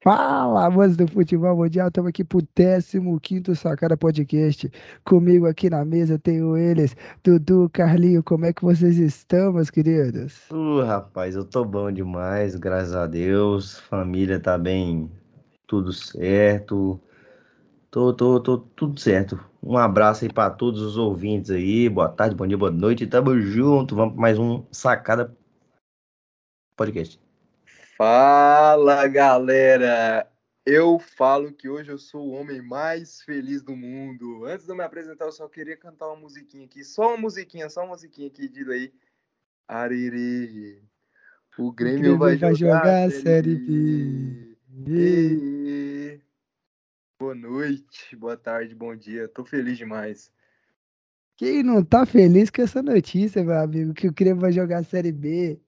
Fala, amantes do futebol mundial, estamos aqui pro 15º Sacada Podcast. Comigo aqui na mesa tenho eles, Dudu, Carlinho, como é que vocês estão, meus queridos? Uh, rapaz, eu tô bom demais, graças a Deus. Família tá bem, tudo certo. Tô, tô, tô tudo certo. Um abraço aí para todos os ouvintes aí. Boa tarde, bom dia, boa noite. Tamo junto. Vamos para mais um Sacada Podcast. Fala galera! Eu falo que hoje eu sou o homem mais feliz do mundo. Antes de eu me apresentar, eu só queria cantar uma musiquinha aqui. Só uma musiquinha, só uma musiquinha aqui de aí. Ariri. O Grêmio, o Grêmio vai, vai, jogar, jogar a Série B. B. Boa noite, boa tarde, bom dia. Tô feliz demais. Quem não tá feliz com essa notícia, meu amigo, que o Grêmio vai jogar a Série B?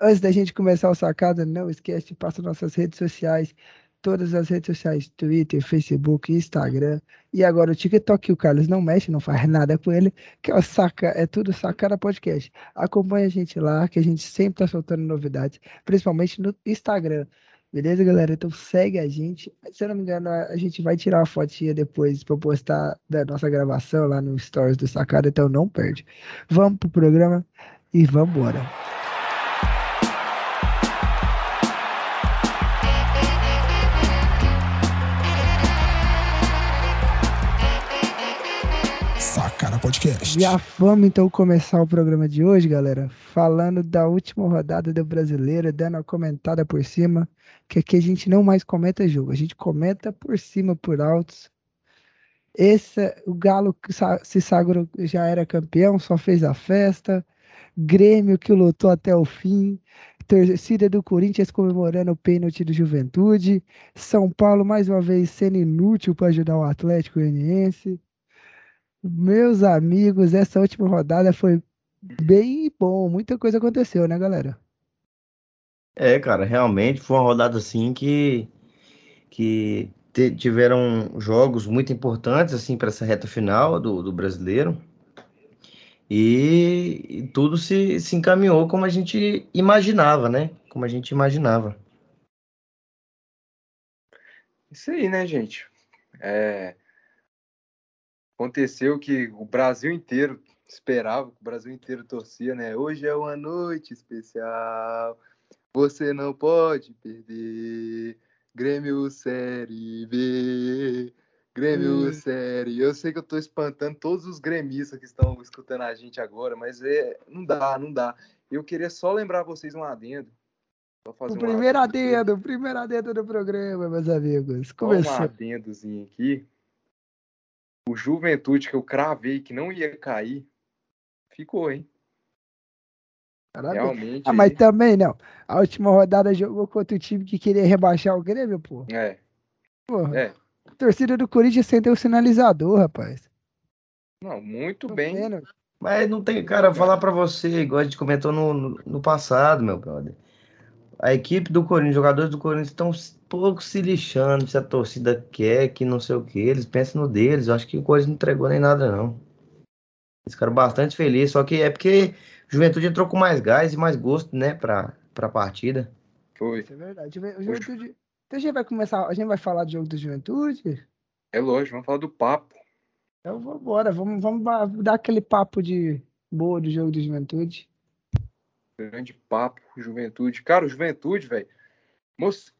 Antes da gente começar o sacada, não esquece, passa nossas redes sociais, todas as redes sociais, Twitter, Facebook, Instagram. E agora o TikTok, o Carlos não mexe, não faz nada com ele, que é o saca, é tudo Sacada Podcast. Acompanhe a gente lá, que a gente sempre tá soltando novidades, principalmente no Instagram. Beleza, galera? Então segue a gente. Se eu não me engano, a gente vai tirar uma fotinha depois para postar da nossa gravação lá no Stories do Sacada, então não perde. Vamos pro programa e vamos embora. Já vamos então começar o programa de hoje, galera, falando da última rodada do Brasileiro, dando uma comentada por cima, que aqui a gente não mais comenta jogo, a gente comenta por cima, por altos. Esse, o Galo se sagrou, já era campeão, só fez a festa. Grêmio que lutou até o fim. Torcida do Corinthians comemorando o pênalti do Juventude. São Paulo mais uma vez sendo inútil para ajudar o Atlético Goianiense. Meus amigos, essa última rodada foi bem bom. Muita coisa aconteceu, né, galera? É, cara, realmente foi uma rodada assim que, que tiveram jogos muito importantes assim para essa reta final do, do brasileiro. E, e tudo se, se encaminhou como a gente imaginava, né? Como a gente imaginava. Isso aí, né, gente? É, aconteceu que o Brasil inteiro esperava, o Brasil inteiro torcia, né? Hoje é uma noite especial, você não pode perder. Grêmio Série B, Grêmio hum. Série. Eu sei que eu tô espantando todos os gremistas que estão escutando a gente agora, mas é, não dá, não dá. Eu queria só lembrar vocês um adendo. o primeiro adendo, o primeiro adendo do programa, meus amigos. Começou. Um adendozinho aqui o Juventude que eu cravei que não ia cair, ficou, hein? Realmente. Ah, mas também não. A última rodada jogou contra o time que queria rebaixar o Grêmio, pô. É. Porra. É. A torcida do Corinthians sente o sinalizador, rapaz. Não, muito Tô bem. Vendo. Mas não tem, cara, falar para você, igual a gente comentou no, no, no passado, meu brother a equipe do Corinthians, os jogadores do Corinthians estão pouco se lixando se a torcida quer, que não sei o que. Eles pensam no deles. Eu acho que o Corinthians não entregou nem nada, não. Eles ficaram bastante felizes. Só que é porque Juventude entrou com mais gás e mais gosto, né, pra, pra partida. Foi. Isso é verdade. O Juventude. Então a gente vai começar. A gente vai falar do jogo do Juventude? É lógico, vamos falar do papo. Então vamos embora. Vamos, vamos dar aquele papo de boa do jogo do Juventude. Grande papo, juventude. Cara, juventude, velho. Moço,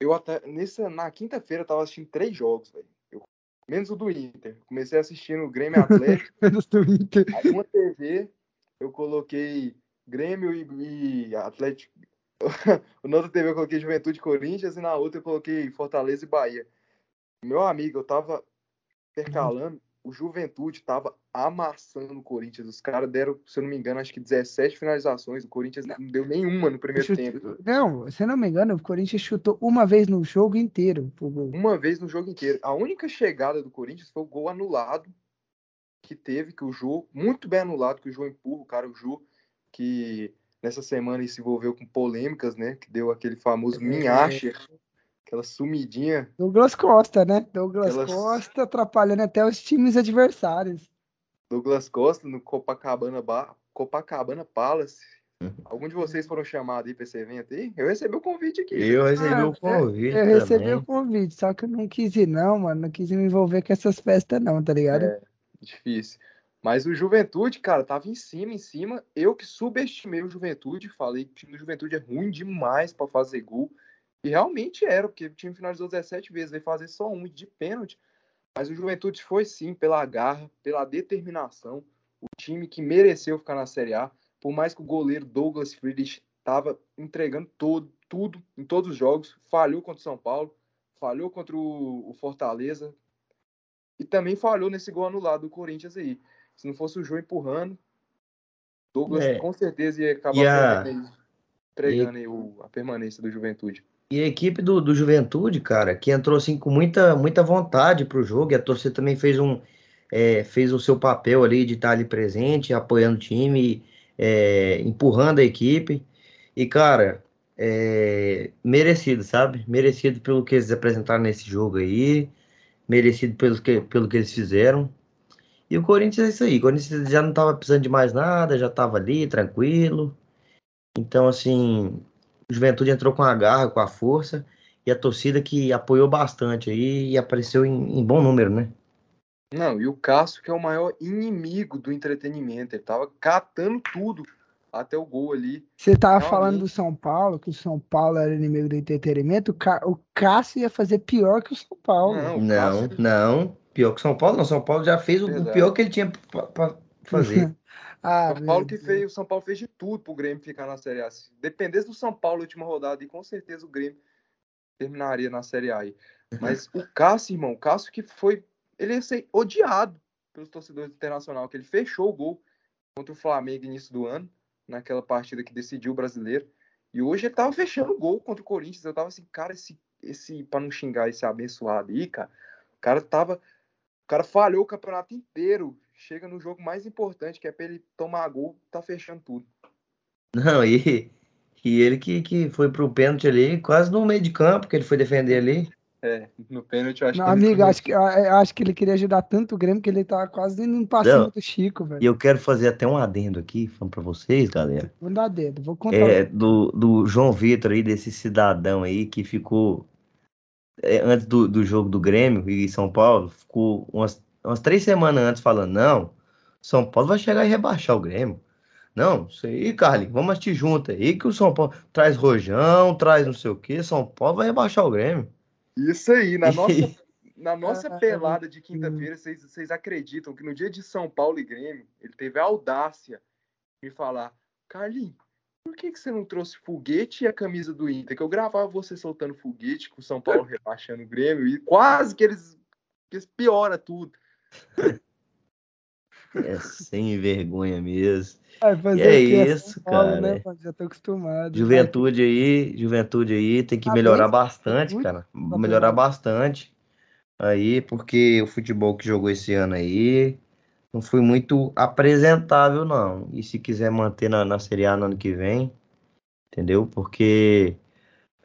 eu até. Nessa, na quinta-feira eu tava assistindo três jogos, velho. Menos o do Inter. Comecei assistindo o Grêmio Atlético. menos do Inter. Aí uma TV eu coloquei Grêmio e, e Atlético. na outra TV eu coloquei Juventude Corinthians e na outra eu coloquei Fortaleza e Bahia. Meu amigo, eu tava intercalando o Juventude estava amassando o Corinthians. Os caras deram, se eu não me engano, acho que 17 finalizações. O Corinthians não, não deu nenhuma no primeiro chute... tempo. Não, se eu não me engano, o Corinthians chutou uma vez no jogo inteiro. Uma vez no jogo inteiro. A única chegada do Corinthians foi o gol anulado que teve, que o Jô, muito bem anulado, que o Jô empurra o cara, o Jô, que nessa semana se envolveu com polêmicas, né? Que deu aquele famoso é... Minhacher Aquela sumidinha. Douglas Costa, né? Douglas Aquelas... Costa atrapalhando até os times adversários. Douglas Costa no Copacabana, ba... Copacabana Palace. Algum de vocês foram chamados aí para esse evento aí? Eu recebi o convite aqui. Eu recebi ah, o convite. Eu recebi o convite, só que eu não quis ir, não, mano. Não quis me envolver com essas festas, não, tá ligado? É, difícil. Mas o Juventude, cara, tava em cima, em cima. Eu que subestimei o Juventude, falei que o time do Juventude é ruim demais para fazer gol. E realmente era, porque o time finalizou 17 vezes, veio fazer só um de pênalti. Mas o Juventude foi sim pela garra, pela determinação. O time que mereceu ficar na Série A. Por mais que o goleiro Douglas Friedrich estava entregando todo, tudo em todos os jogos. Falhou contra o São Paulo, falhou contra o, Fortaleza. E também falhou nesse gol anulado do Corinthians aí. Se não fosse o João empurrando, Douglas é. com certeza ia acabar entregando e... o, a permanência do Juventude. E a equipe do, do Juventude, cara, que entrou assim com muita, muita vontade pro jogo, e a torcida também fez um é, fez o seu papel ali de estar ali presente, apoiando o time, é, empurrando a equipe. E, cara, é, merecido, sabe? Merecido pelo que eles apresentaram nesse jogo aí, merecido pelo que, pelo que eles fizeram. E o Corinthians é isso aí. O Corinthians já não estava precisando de mais nada, já estava ali, tranquilo. Então, assim, o Juventude entrou com a garra, com a força. E a torcida que apoiou bastante aí e apareceu em, em bom número, né? Não, e o Cássio, que é o maior inimigo do entretenimento, ele tava catando tudo até o gol ali. Você tava Realmente. falando do São Paulo, que o São Paulo era inimigo do entretenimento, o Cássio ia fazer pior que o São Paulo. Não, não, Cássio... não. Pior que o São Paulo, não. São Paulo já fez o, o pior que ele tinha para fazer. ah, São Paulo que fez, o São Paulo fez de tudo pro Grêmio ficar na Série A. Se dependesse do São Paulo na última rodada, e com certeza o Grêmio terminaria na Série A aí. Mas o Cássio, irmão, o Cássio que foi. Ele ia ser odiado pelos torcedores do Internacional, que ele fechou o gol contra o Flamengo no início do ano, naquela partida que decidiu o brasileiro. E hoje ele tava fechando o gol contra o Corinthians. Eu tava assim, cara, esse, esse para não xingar esse abençoado aí, cara, o cara tava o cara falhou o campeonato inteiro. Chega no jogo mais importante, que é pra ele tomar gol, tá fechando tudo. Não, e, e ele que, que foi pro pênalti ali, quase no meio de campo, que ele foi defender ali. É, no pênalti eu acho Não, que. Amigo, acho que, acho que ele queria ajudar tanto o Grêmio que ele tá quase indo pra cima do Chico, velho. E eu quero fazer até um adendo aqui, falando pra vocês, galera. Vou dar dedo, vou contar. É, do, do João Vitor aí, desse cidadão aí que ficou é, antes do, do jogo do Grêmio e São Paulo, ficou umas, umas três semanas antes falando, não, São Paulo vai chegar e rebaixar o Grêmio. Não, isso aí, Carlinhos, vamos assistir junto aí que o São Paulo traz rojão, traz não sei o que, São Paulo vai rebaixar o Grêmio. Isso aí, na nossa, na nossa pelada de quinta-feira, vocês, vocês acreditam que no dia de São Paulo e Grêmio, ele teve a audácia de falar, Carlinhos, por que, que você não trouxe foguete e a camisa do Inter? Que eu gravava você soltando foguete com o São Paulo rebaixando o Grêmio e quase que eles, que eles piora tudo. É sem vergonha mesmo. É, é isso, né, cara. Né, já tô acostumado. Juventude aí, juventude aí tem que melhorar bastante, cara. Melhorar bastante aí, porque o futebol que jogou esse ano aí não foi muito apresentável, não. E se quiser manter na, na Série A no ano que vem, entendeu? Porque,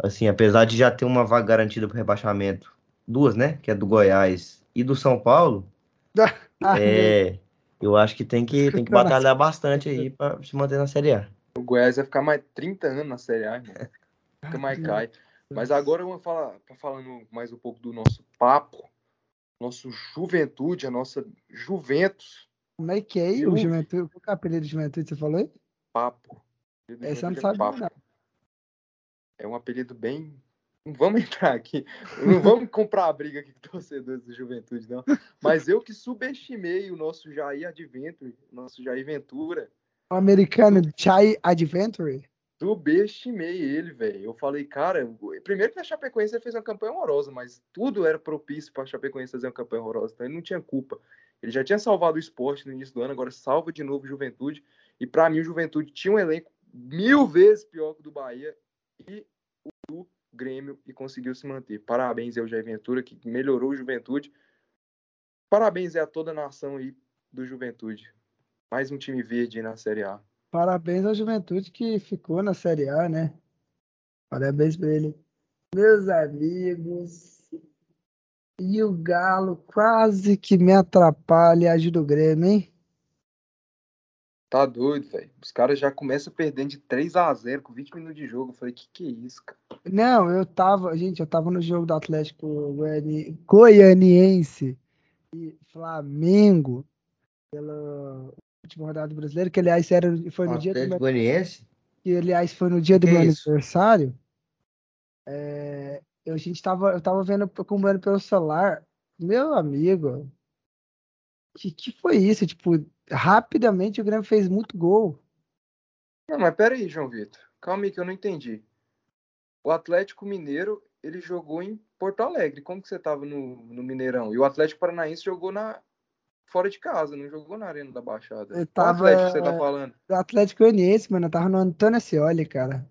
assim, apesar de já ter uma vaga garantida para rebaixamento, duas, né? Que é do Goiás e do São Paulo, é, eu acho que tem que, tem que batalhar bastante aí para se manter na Série A. O Goiás vai ficar mais 30 anos na Série A, irmão. Fica mais cai. Mas agora eu vou falar, falando mais um pouco do nosso papo, nosso Juventude, a nossa Juventus. Como é que é o Juventude? Qual é o apelido de Juventude você falou aí? Papo. Essa não é sabe papo. não. É um apelido bem. Não vamos entrar aqui. Não vamos comprar a briga aqui com torcedores do Juventude, não. Mas eu que subestimei o nosso Jair Adventure, nosso Jair Ventura. O americano Jair Adventure? subestimei ele, velho. Eu falei, cara, primeiro que a Chapecoense fez uma campanha horrorosa, mas tudo era propício para a Chapecoense fazer uma campanha horrorosa, então ele não tinha culpa. Ele já tinha salvado o esporte no início do ano, agora salva de novo o Juventude. E para mim, o Juventude tinha um elenco mil vezes pior que o do Bahia e o Grêmio e conseguiu se manter. Parabéns ao Jair Ventura, que melhorou o Juventude. Parabéns a toda a nação aí do Juventude. Mais um time verde na Série A. Parabéns à juventude que ficou na Série A, né? Parabéns para ele. Meus amigos, e o Galo quase que me atrapalha e ajuda o Grêmio, hein? Tá doido, velho. Os caras já começam perdendo de 3 a 0 com 20 minutos de jogo. Eu falei, que que é isso, cara? Não, eu tava, gente, eu tava no jogo do Atlético Goianiense e Flamengo pela última rodada brasileira, que aliás era, foi no dia do meu, Goianiense? que aliás foi no dia do Que meu isso? aniversário. É, eu, a gente tava, eu tava vendo, acompanhando pelo celular, meu amigo, que que foi isso? Tipo, rapidamente o Grêmio fez muito gol. Não, mas pera aí, João Vitor. Calma aí que eu não entendi. O Atlético Mineiro, ele jogou em Porto Alegre. Como que você tava no, no Mineirão? E o Atlético Paranaense jogou na fora de casa, não jogou na Arena da Baixada. Eu Qual tava- Atlético você tá falando? O Atlético Goianiense, mano, eu tava no Antônio Ascioli, cara.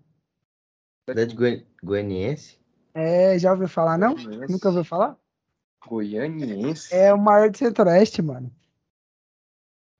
Atlético Goi- Goianiense? É, já ouviu falar, não? Goianiense. Nunca ouviu falar? Goianiense. É o maior do Centro-Oeste, mano.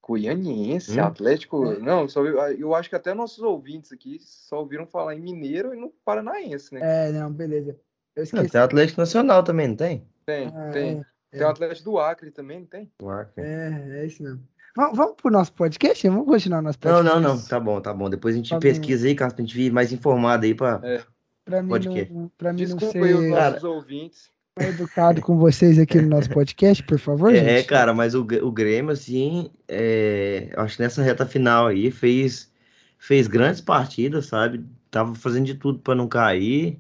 Goianiense, Hum? Atlético. É. Não, só, eu acho que até nossos ouvintes aqui só ouviram falar em Mineiro e no Paranaense, né? É, não, beleza. Eu Não, tem Atlético Nacional também, não tem? Tem, Ah, tem. é, Tem o Atlético do Acre também, não tem? O Acre. é, é isso mesmo. Vamos, vamos pro nosso podcast? Vamos continuar nosso Não, podcast? não, não. Tá bom, tá bom. Depois a gente Tá pesquisa aí, caso pra gente vir mais informado aí pra. É. Pra mim, que? não, pra mim não Desculpa ser aí os Cara. nossos ouvintes. Educado com vocês aqui no nosso podcast, por favor, É, gente. cara, mas o, o Grêmio, assim, é, eu acho que nessa reta final aí fez, fez grandes partidas, sabe? Tava fazendo de tudo pra não cair.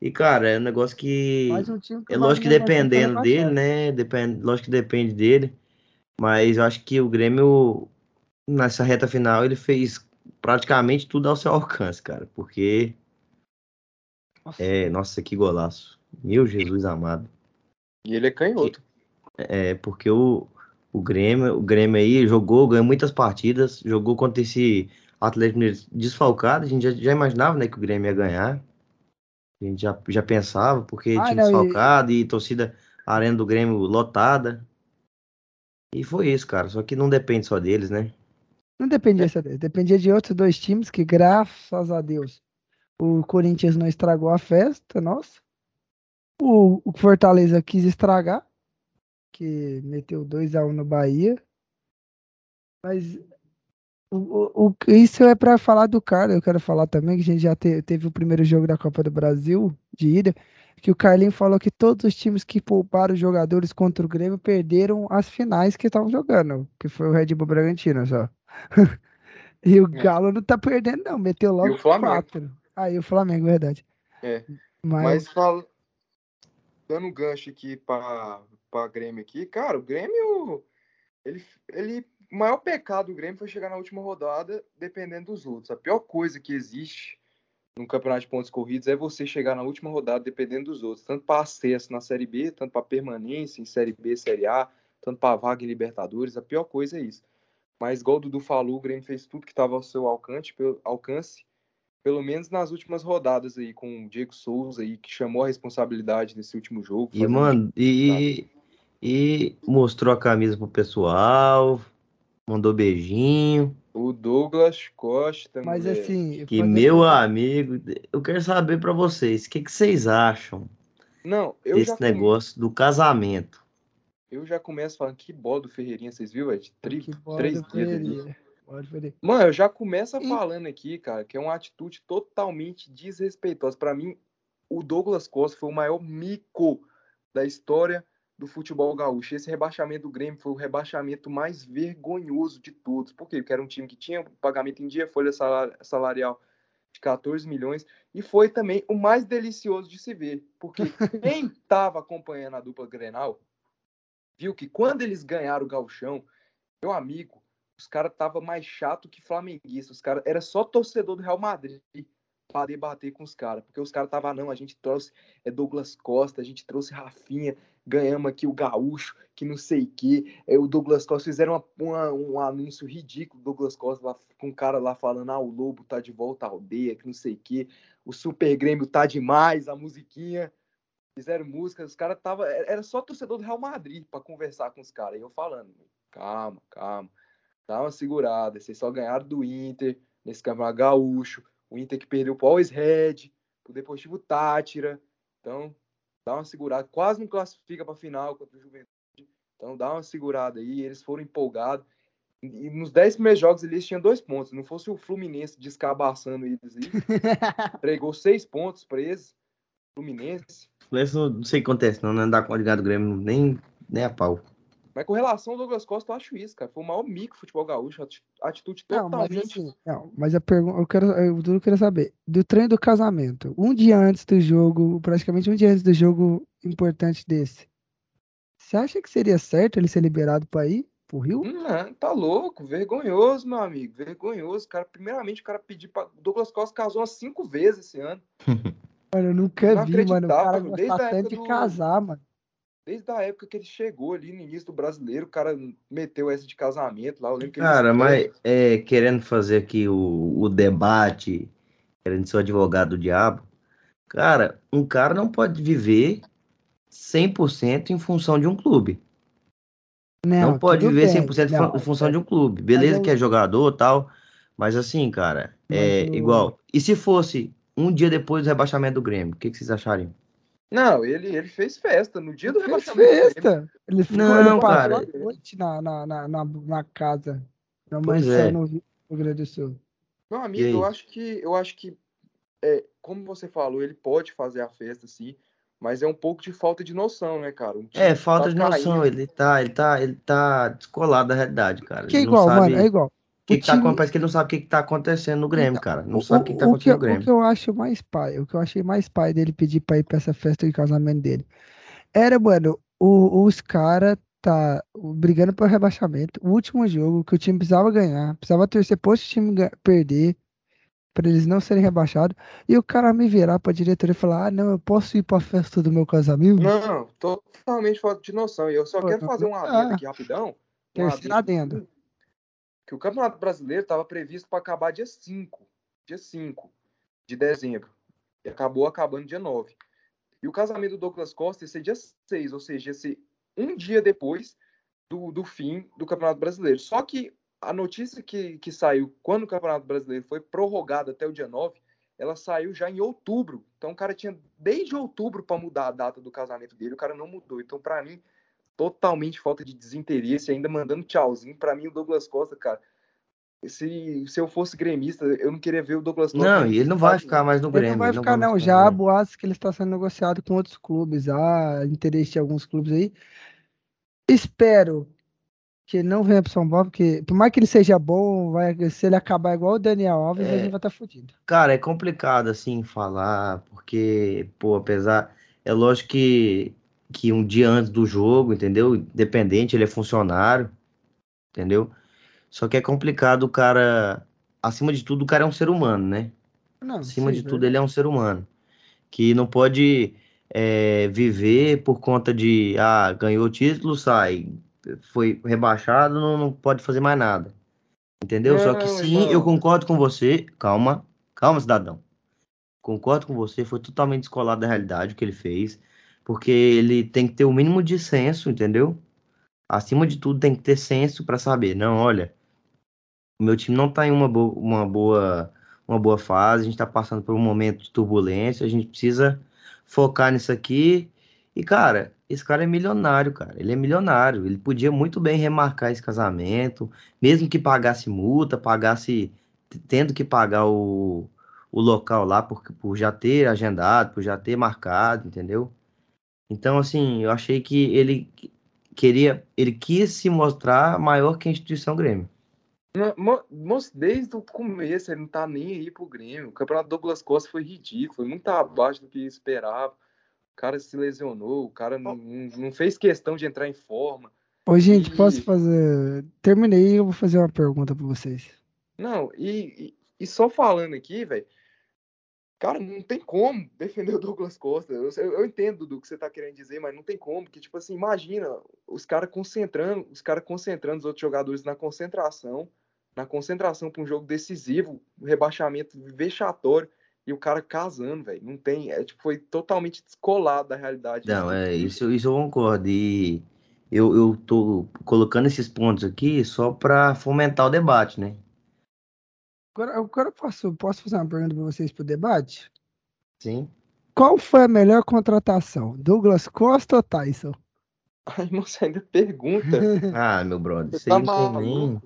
E, cara, é um negócio que. Um time É lógico que dependendo dele, né? Depende, lógico que depende dele. Mas eu acho que o Grêmio, nessa reta final, ele fez praticamente tudo ao seu alcance, cara. Porque, Nossa, é, nossa, que golaço. Meu Jesus amado. E ele é canhoto. É, porque o, o Grêmio, o Grêmio aí jogou, ganhou muitas partidas, jogou contra esse Atlético Mineiro desfalcado. A gente já, já imaginava, né, que o Grêmio ia ganhar. A gente já, já pensava, porque Ah, tinha não, e- desfalcado e, torcida, a arena do Grêmio lotada. E foi isso, cara. Só que não depende só deles, né? Não dependia só dele, dependia de outros dois times que, graças a Deus, o Corinthians não estragou a festa, nossa. O, o Fortaleza quis estragar, que meteu 2x1 no Bahia. Mas o, o- isso é pra falar do cara. Eu quero falar também que a gente já te- teve o primeiro jogo da Copa do Brasil de ida, que o Carlinho falou que todos os times que pouparam os jogadores contra o Grêmio perderam as finais que estavam jogando, que foi o Red Bull Bragantino só. E o É. Galo não tá perdendo, não. Meteu logo o Flamengo. quatro. Aí o Flamengo, verdade. É. Mas, Mas fala... dando um gancho aqui pra, pra Grêmio aqui, cara, o Grêmio. Ele, ele, o maior pecado do Grêmio foi chegar na última rodada dependendo dos outros. A pior coisa que existe num campeonato de pontos corridos é você chegar na última rodada dependendo dos outros, tanto para acesso na Série B, tanto para permanência em Série B, Série A, tanto para vaga em Libertadores. A pior coisa é isso. Mas, igual o Dudu falou, o Grêmio fez tudo que estava ao seu alcance, pelo, alcance, pelo menos nas últimas rodadas aí, com o Diego Souza aí, que chamou a responsabilidade nesse último jogo. E, mano, e, e mostrou a camisa pro pessoal, mandou beijinho. O Douglas Costa. mas moleque. assim. Que meu amigo, eu quero saber pra vocês, o que, que vocês acham Não, eu desse já, come- negócio do casamento? eu já começo falando que bola do Ferreirinha, vocês viram? É de tri- três do Ferreirinha. Mano, eu já começo E- falando aqui, cara, que é uma atitude totalmente desrespeitosa. Pra mim, o Douglas Costa foi o maior mico da história do futebol gaúcho. Esse rebaixamento do Grêmio foi o rebaixamento mais vergonhoso de todos. Por quê? Porque era um time que tinha pagamento em dia, folha salar- salarial de 14 milhões, e foi também o mais delicioso de se ver. Porque quem estava acompanhando a dupla Grenal viu que quando eles ganharam o gauchão, meu amigo, os caras tava mais chato que flamenguista. Os caras era só torcedor do Real Madrid para debater com os caras, porque os caras tava não, a gente trouxe é Douglas Costa, a gente trouxe Rafinha, ganhamos aqui o Gaúcho, que não sei que. É, o Douglas Costa fizeram uma- uma- um anúncio ridículo, Douglas Costa lá, com um cara lá falando: "Ah, o Lobo tá de volta à aldeia, que não sei que. O Super Grêmio tá demais, a musiquinha fizeram música, os caras tava era só torcedor do Real Madrid para conversar com os caras. E eu falando, calma, calma. Dá uma segurada, vocês só ganharam do Inter nesse campeonato gaúcho. O Inter que perdeu pro Always Red, pro Deportivo Tátira. Então, dá uma segurada. Quase não classifica para final contra o Juventude. Então, dá uma segurada aí. Eles foram empolgados. E nos 10 primeiros jogos eles tinham dois pontos. Não fosse o Fluminense descabaçando eles aí. entregou seis pontos pra eles. Fluminense. Fluminense não sei o que acontece, não. Não dá com o Grêmio nem, nem a pau. Mas com relação ao Douglas Costa, eu acho isso, cara. Foi o maior mico futebol gaúcho. Atitude totalmente. Não, mas, assim, não, mas a pergunta, eu quero, eu, eu quero saber. Do treino do casamento, um dia antes do jogo, praticamente um dia antes do jogo importante desse. Você acha que seria certo ele ser liberado para ir pro Rio? Não, tá louco, vergonhoso, meu amigo, vergonhoso. Cara, primeiramente o cara pediu para Douglas Costa casou umas cinco vezes esse ano. mano, eu nunca não vi, mano. O cara gosta tanto de do... casar, mano. Desde a época que ele chegou ali no início do brasileiro, o cara meteu essa de casamento lá. Eu lembro que cara, mas é, querendo fazer aqui o, o debate, querendo ser o advogado do diabo, cara, um cara não pode viver 100% em função de um clube. Não, não pode viver bem. 100% não, em função é... de um clube. Beleza eu... que é jogador tal, mas assim, cara, é eu... igual. E se fosse um dia depois do rebaixamento do Grêmio, o que, que vocês achariam? Não, ele, ele fez festa no dia do fez festa. Ele ficou não, ele cara. a noite na, na, na, na, na casa. Na é. no Rio Grande do Sul. Meu amigo, eu acho que eu acho que é, como você falou, ele pode fazer a festa sim, mas é um pouco de falta de noção, né, cara? é, falta tá de noção, ele tá, ele tá, ele tá descolado da realidade, cara. Que é igual, mano, é igual que, que tá, time... parece que ele não sabe o que, que tá acontecendo no Grêmio, então, cara. Não o, sabe o que, que tá acontecendo que, no Grêmio. O que eu acho mais pai, o que eu achei mais pai dele pedir pra ir pra essa festa de casamento dele era, mano, o, os caras tá brigando pelo rebaixamento. O último jogo que o time precisava ganhar, precisava torcer pro time perder, para eles não serem rebaixados. E o cara me virar pra diretora e falar: Ah, não, eu posso ir pra festa do meu casamento? Não, totalmente falta de noção. E eu só Pô, quero fazer um adendo ah, aqui rapidão. Terceiro adendo que o Campeonato Brasileiro estava previsto para acabar dia 5, dia 5 de dezembro. E acabou acabando dia 9. E o casamento do Douglas Costa ia ser dia 6, ou seja, ia ser um dia depois do, do fim do Campeonato Brasileiro. Só que a notícia que, que saiu quando o Campeonato Brasileiro foi prorrogado até o dia 9, ela saiu já em outubro. Então o cara tinha desde outubro para mudar a data do casamento dele, o cara não mudou. Então, para mim, totalmente falta de desinteresse, ainda mandando tchauzinho. Para mim, o Douglas Costa, cara, se, se eu fosse gremista, eu não queria ver o Douglas Costa. Não, e ele não vai ficar mais no Grêmio. Ele não vai ficar, não. Já há boatos que ele está sendo negociado com outros clubes. Há interesse de alguns clubes aí. Espero que não venha para São Paulo, porque por mais que ele seja bom, vai, se ele acabar igual o Daniel Alves, é, a gente vai estar tá fudido. Cara, é complicado assim falar, porque, pô, apesar. É lógico que que um dia antes do jogo, entendeu? Independente, ele é funcionário, entendeu? Só que é complicado o cara. Acima de tudo, o cara é um ser humano, né? Não, acima sim, de tudo, ele é um ser humano. Que não pode é, viver por conta de. Ah, ganhou o título, sai. Foi rebaixado, não, não pode fazer mais nada. Entendeu? Só que sim, não. eu concordo com você. Calma, calma, cidadão. Concordo com você, foi totalmente descolado da realidade o que ele fez porque ele tem que ter o mínimo de senso, entendeu? Acima de tudo, tem que ter senso para saber, não, olha, o meu time não está em uma, bo uma, boa, uma boa fase, a gente está passando por um momento de turbulência, a gente precisa focar nisso aqui. E, cara, esse cara é milionário, cara. Ele é milionário. Ele podia muito bem remarcar esse casamento, mesmo que pagasse multa, pagasse, tendo que pagar o, o local lá por, por já ter agendado, por já ter marcado, entendeu? Então, assim, eu achei que ele queria, ele quis se mostrar maior que a instituição Grêmio. Moço, desde o começo ele não tá nem aí pro Grêmio. O campeonato Douglas Costa foi ridículo, foi muito abaixo do que esperava. O cara se lesionou, o cara não, não fez questão de entrar em forma. Ô, gente, e... posso fazer. Terminei eu vou fazer uma pergunta para vocês. Não, e, e, e só falando aqui, velho, Cara, não tem como defender o Douglas Costa. Eu, eu, entendo do que você tá querendo dizer, mas não tem como. Que, tipo assim, imagina os caras concentrando, os caras concentrando os outros jogadores na concentração, na concentração para um jogo decisivo, rebaixamento vexatório, e o cara casando, velho. Não tem. É, tipo, foi totalmente descolado da realidade. Não, é, isso, isso eu concordo. E eu, eu tô colocando esses pontos aqui só para fomentar o debate, né? Agora, agora posso, posso fazer uma pergunta para vocês para o debate? Sim. Qual foi a melhor contratação? Douglas Costa ou Tyson? Ai, moça, ainda pergunta. ah, meu brother, você tá não tem nem.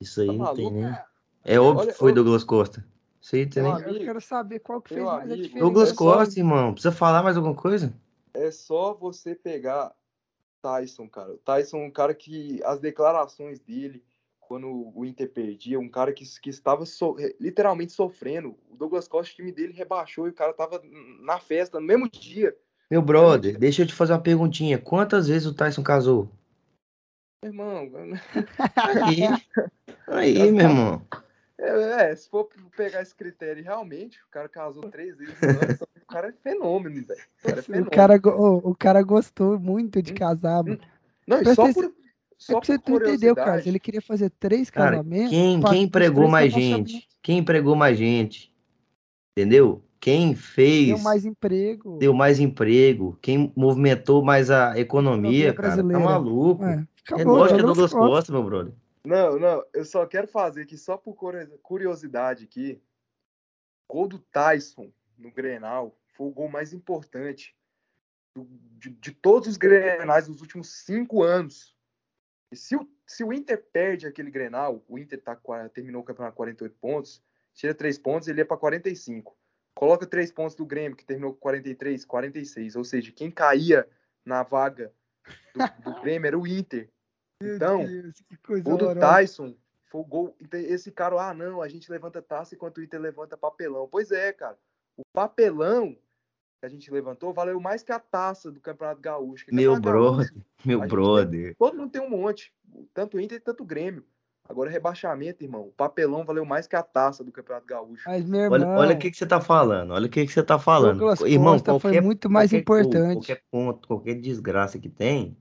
Isso aí tá não tem nem. É óbvio Olha, que foi Douglas Costa. Isso aí tem nem. Eu quero saber qual que fez mais amigo, a diferença. Douglas Costa, irmão. Precisa falar mais alguma coisa? É só você pegar Tyson, cara. O Tyson é um cara que as declarações dele, quando o Inter perdia, um cara que, que estava so, literalmente sofrendo. O Douglas Costa, o time dele rebaixou e o cara tava na festa no mesmo dia. Meu brother, deixa eu te fazer uma perguntinha. Quantas vezes o Tyson casou? Irmão, aí, aí meu irmão. É, é, se for pegar esse critério realmente, o cara casou três vezes o cara é fenômeno, velho. O, cara é o, cara, o, o, cara gostou muito de hum, casar, mano. Não, e só por, só é você entendeu, cara. Ele queria fazer três cara, casamentos. Quem, quem empregou mais gente? Quem empregou mais gente? Entendeu? Quem fez. Deu mais emprego. Deu mais emprego. Quem movimentou mais a economia, cara. Tá maluco. É, é lógico que é Douglas Costa, meu brother. Não, não. Eu só quero fazer aqui, só por curiosidade aqui. Gol do Tyson no Grenal foi o gol mais importante de, de todos os Grenais dos últimos cinco anos. E se o, se o Inter perde aquele Grenal, o Inter tá, terminou o campeonato com 48 pontos, tira 3 pontos, ele é para 45. Coloca 3 pontos do Grêmio, que terminou com 43, 46. Ou seja, quem caía na vaga do, do Grêmio era o Inter. Então, o do Tyson foi o gol. Esse cara, ah, não, a gente levanta taça enquanto o Inter levanta papelão. Pois é, cara. O papelão que a gente levantou valeu mais que a taça do Campeonato Gaúcho. Meu brother, Gaúcho, meu brother. Tem, todo mundo tem um monte, tanto Inter quanto o Grêmio. Agora, rebaixamento, irmão. O papelão valeu mais que a taça do Campeonato Gaúcho. Mas, meu irmão, olha, olha o que, que você tá falando. Olha o que, que você tá falando. Irmão, qualquer, foi muito mais qualquer, importante. Qualquer ponto, qualquer desgraça que tem,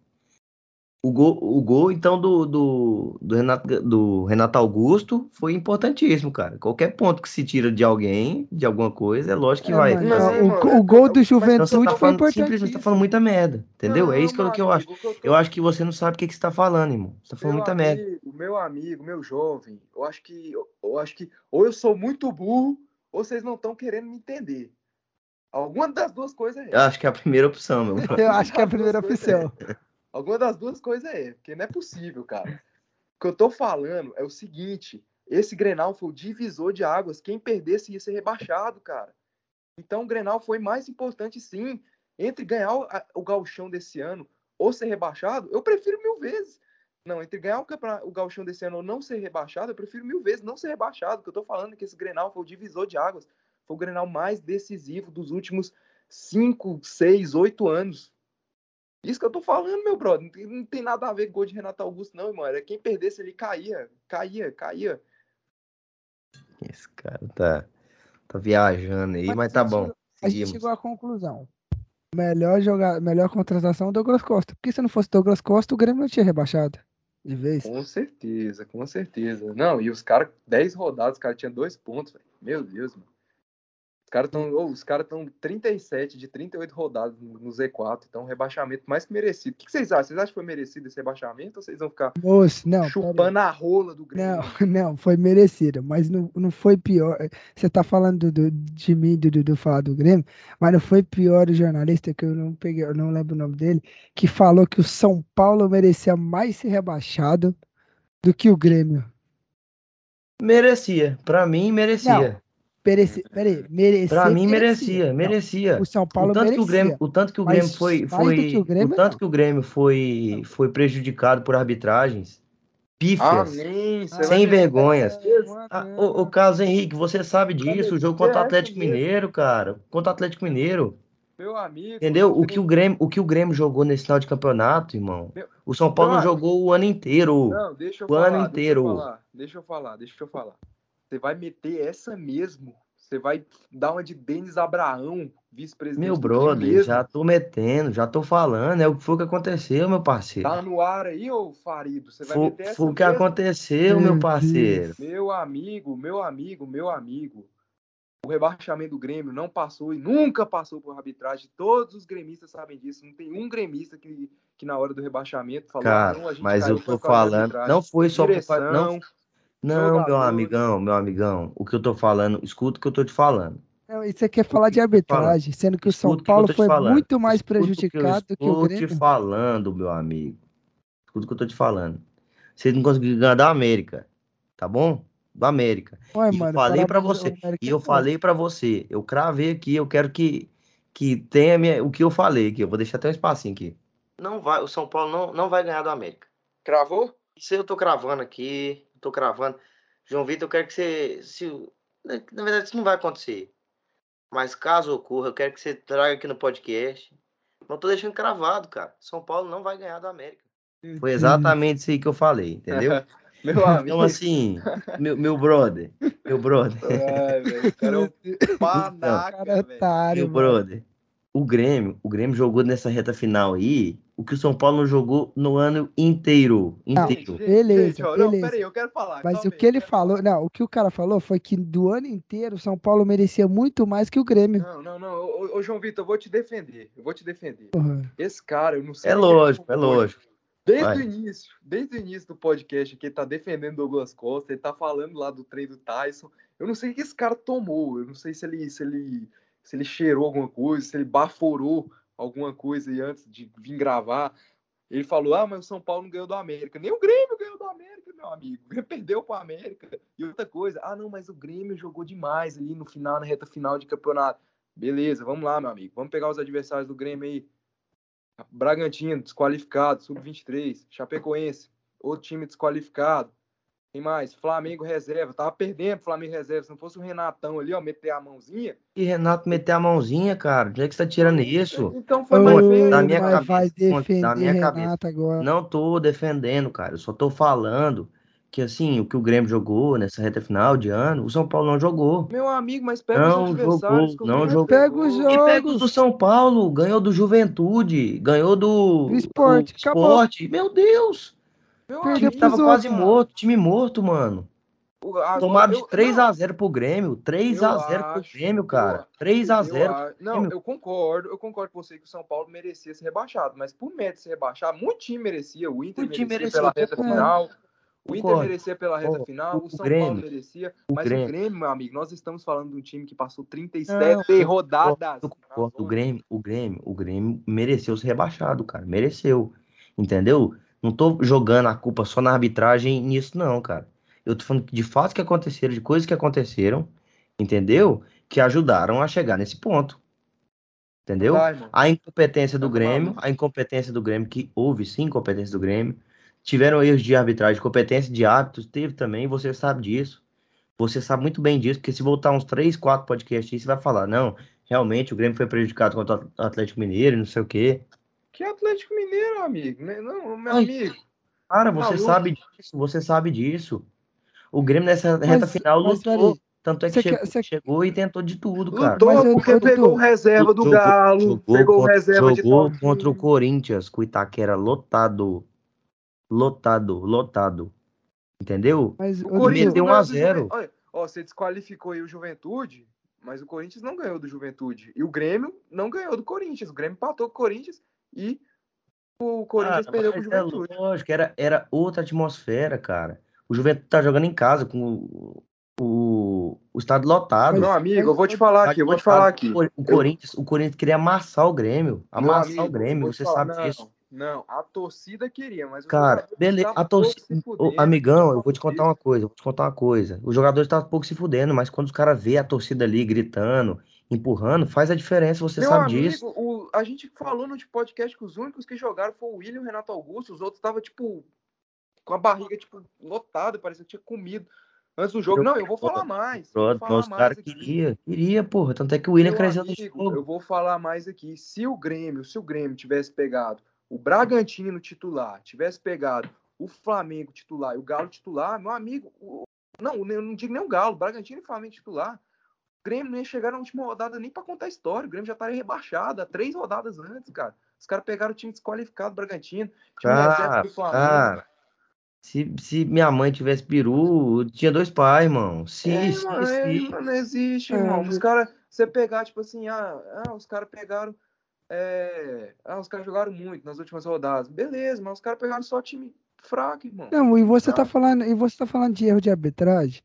o gol, o gol então, do, do, do, Renato, do Renato Augusto foi importantíssimo, cara. Qualquer ponto que se tira de alguém, de alguma coisa, é lógico que é, vai. Mano, o, o, gol do Juventude então, tá foi importante. Simplesmente tá falando muita merda, entendeu? Não, é isso que, eu, que eu acho. Eu, tô... eu, acho que você não sabe o que, que você tá falando, irmão. Você tá falando meu muita amigo, merda. Meu amigo, meu jovem, eu acho que eu, eu acho que ou eu sou muito burro, ou vocês não estão querendo me entender. Alguma das duas coisas é. Eu acho que é a primeira opção, meu. eu acho que é a primeira opção. Alguma das duas coisas é, porque não é possível, cara. O que eu tô falando é o seguinte: esse Grenal foi o divisor de águas. Quem perdesse ia ser rebaixado, cara. Então o Grenal foi mais importante, sim. Entre ganhar o, o gauchão desse ano ou ser rebaixado, eu prefiro mil vezes. Não, entre ganhar o, o gauchão desse ano ou não ser rebaixado, eu prefiro mil vezes não ser rebaixado. O que eu tô falando é que esse Grenal foi o divisor de águas. Foi o Grenal mais decisivo dos últimos cinco, seis, oito anos. Isso que eu tô falando, meu brother. Não tem, não tem nada a ver com gol de Renato Augusto, não, irmão. Era quem perdesse ele caía, caía, caía. Esse cara tá, tá viajando aí, mas, mas tá bom. a gente chegou à conclusão. Melhor jogar, melhor contratação Douglas Costa. Porque se não fosse Douglas Costa, o Grêmio não tinha rebaixado. De vez. Com certeza, com certeza. Não, e os caras, 10 rodadas, os caras tinham dois pontos, véio. Meu Deus, mano. Os caras estão oh, os cara 37 de 38 rodadas no Z4, então rebaixamento mais que merecido. O que, vocês acham? Vocês acham que foi merecido esse rebaixamento ou vocês vão ficar Moço, não, chupando a rola do Grêmio? Não, não, foi merecido, mas não, não foi pior. Você tá falando do, de mim, do Dudu falar do Grêmio, mas não foi pior o jornalista, que eu não peguei, eu não lembro o nome dele, que falou que o São Paulo merecia mais ser rebaixado do que o Grêmio. Merecia, para mim merecia. Não. Mereci, peraí, merecia, pra mim merecia, merecia. O São Paulo o tanto merecia. Que o Grêmio, o tanto que o Grêmio foi, foi o, Grêmio, o, tanto não. que o Grêmio foi, foi prejudicado por arbitragens pífias, Amém. sem vergonhas. Ah, o, o Carlos Henrique, você sabe disso, o jogo contra o Atlético Mineiro, cara, contra o Atlético Mineiro. Meu amigo. Entendeu? O que o Grêmio, o que o Grêmio jogou nesse final de campeonato, irmão? Meu... O São Paulo não, jogou o ano inteiro. Não, deixa eu o falar, ano inteiro. Deixa eu falar, deixa eu falar, deixa eu falar. Você vai meter essa mesmo. Você vai dar uma de Denis Abraão, vice-presidente. Meu brother, já tô metendo, já tô falando. É o que foi que aconteceu, meu parceiro. Tá no ar aí, ô Farido? Você vai foi, meter essa Foi o que aconteceu, meu parceiro. Meu amigo, meu amigo, meu amigo. O rebaixamento do Grêmio não passou e nunca passou por arbitragem. Todos os gremistas sabem disso. Não tem um gremista que, que na hora do rebaixamento falou: Cara, não, mas eu tô falando, não foi só por, não, não, meu amigão, meu amigão, o que eu tô falando, escuta o que eu tô te falando. Não, e você quer falar de arbitragem, sendo que o São Paulo foi falando. muito mais prejudicado que, que o Grêmio. Escuta te falando, meu amigo. Escuta o que eu tô te falando. Vocês não conseguiram ganhar da América. tá bom? Do América. Ué, e mano, eu falei para você, e eu falei para você, eu cravei aqui, eu quero que que tenha minha, o que eu falei aqui, eu vou deixar até um espacinho aqui. Não vai, o São Paulo não, não vai ganhar do América. Cravou? Isso eu tô cravando aqui, tô cravando. João Vitor, eu quero que você, se, na verdade isso não vai acontecer. Mas caso ocorra, eu quero que você traga aqui no podcast. Não tô deixando cravado, cara. São Paulo não vai ganhar do América. Foi exatamente isso aí que eu falei, entendeu? meu então, amigo. Então, assim, meu, meu brother, meu brother. Ai, velho, cara é um panaca, então, Meu brother, o Grêmio, o Grêmio jogou nessa reta final aí o que o São Paulo não jogou no ano inteiro. inteiro. Não, beleza, gente, ó, beleza. Não, peraí, eu quero falar. Mas o que ele falou, não, o que o cara falou foi que do ano inteiro o São Paulo merecia muito mais que o Grêmio. Não, não, não. Ô, ô João Vitor, eu vou te defender. Eu vou te defender. Uhum. Esse cara, eu não sei. É lógico, é lógico. Desde Vai. o início, desde o início do podcast que ele tá defendendo Douglas Costa, ele tá falando lá do trem do Tyson. Eu não sei o que esse cara tomou. Eu não sei se ele, se ele, se ele cheirou alguma coisa, se ele baforou alguma coisa e antes de vir gravar. Ele falou: Ah, mas o São Paulo não ganhou do América. Nem o Grêmio ganhou do América, meu amigo. O Grêmio perdeu para o América. E outra coisa: Ah, não, mas o Grêmio jogou demais ali no final, na reta final de campeonato. Beleza, vamos lá, meu amigo. Vamos pegar os adversários do Grêmio aí. Bragantino, desqualificado, sub-23. Chapecoense, outro time desqualificado. Tem mais, Flamengo reserva. Tava perdendo Flamengo reserva. Se não fosse o Renatão ali, ó, meter a mãozinha. E Renato meter a mãozinha, cara. Onde é que você tá tirando isso? Então foi mais feio. Da minha cabeça. Vai defender da minha Renato cabeça. agora. Não tô defendendo, cara. Eu só tô falando que assim, o que o Grêmio jogou nessa reta final de ano, o São Paulo não jogou. Meu amigo, mas pega não os adversários. Jogou, não jogou. Pega os jogos. E pega os do São Paulo, ganhou do Juventude, ganhou do, do esporte. Do esporte. Meu Deus! Meu o time tava quase morto, time morto, mano. Agora, Tomaram de 3x0 pro Grêmio. 3x0 pro Grêmio, cara. 3x0. Não, eu concordo. Eu concordo com você que o São Paulo merecia ser rebaixado. Mas por mérito ser rebaixado, muito time merecia. O Inter o merecia, merecia pela reta final. O Inter merecia pela reta final, o, o São Grêmio, Paulo merecia, mas o Grêmio. o Grêmio, meu amigo, nós estamos falando de um time que passou 37 não, rodadas. o Grêmio, o Grêmio, o Grêmio mereceu ser rebaixado, cara, mereceu. Entendeu? Não tô jogando a culpa só na arbitragem nisso não, cara. Eu tô falando de fatos que aconteceram, de coisas que aconteceram, entendeu? Que ajudaram a chegar nesse ponto. Entendeu? Vai, a incompetência do Grêmio, a incompetência do Grêmio, que houve sim incompetência do Grêmio, tiveram erros de arbitragem, competência de árbitros, teve também, você sabe disso. Você sabe muito bem disso, porque se voltar uns 3, 4 podcasts aí, você vai falar, não, realmente o Grêmio foi prejudicado contra o Atlético Mineiro, não sei o quê. Que Atlético Mineiro, amigo? Né? Não, meu Ai, amigo. Cara, você Maluco. sabe disso, você sabe disso. O Grêmio nessa reta mas, final lutou. Tanto é que chegou, quer, chegou, e tentou de tudo, cara. Lutou mas porque eu, pegou reserva do jogou, Galo, jogou pegou contra, reserva jogou de contra o Corinthians, com o Itaquera lotado lotado, lotado. Entendeu? Mas o Corinthians deu 1 a 0. Olha, ó, você desqualificou aí o Juventude, mas o Corinthians não ganhou do Juventude. E o Grêmio não ganhou do Corinthians. O Grêmio empatou com o Corinthians e o Corinthians ah, perdeu com o é Juventude. É lógico, era, era outra atmosfera, cara. O Juventude tá jogando em casa com o, o, estado lotado. Meu amigo, eu vou te falar aqui, eu vou te falar aqui. O Corinthians, o Corinthians queria amassar o Grêmio. Amassar amigo, o Grêmio, você falar, sabe não, disso. Não, a torcida queria, mas Cara, beleza, a torcida. Amigão, eu vou te contar uma coisa, vou te contar uma coisa. Os jogadores estavam pouco se fudendo, mas quando os caras vê a torcida ali gritando, empurrando, faz a diferença, você Meu sabe amigo, disso. O, a gente falou no podcast que os únicos que jogaram foi o William e o Renato Augusto, os outros estavam, tipo, com a barriga, tipo, lotada, parecia que tinha comido. Antes do jogo, eu, não, eu vou falar mais. Pronto, os caras queria, queria, porra. Tanto é que o William cresceu no jogo. Eu vou falar mais aqui. Se o Grêmio, se o Grêmio tivesse pegado o Bragantino titular tivesse pegado o Flamengo titular e o Galo titular, meu amigo, o... não, eu não digo nem o Galo, Bragantino e Flamengo titular. O Grêmio nem ia chegar na última rodada nem para contar a história. O Grêmio já estaria rebaixado há três rodadas antes, cara. Os caras pegaram o time desqualificado do Bragantino, time cara, do Flamengo. Cara, se, se minha mãe tivesse peru, tinha dois pais, irmão. Sim, é, sim, mano, sim. não existe, irmão. É, os caras, você pegar, tipo assim, ah, ah os caras pegaram é, ah, os caras jogaram muito nas últimas rodadas. Beleza, mas os caras pegaram só time fraco, irmão. Não, e você tá falando, e você tá falando de erro de arbitragem.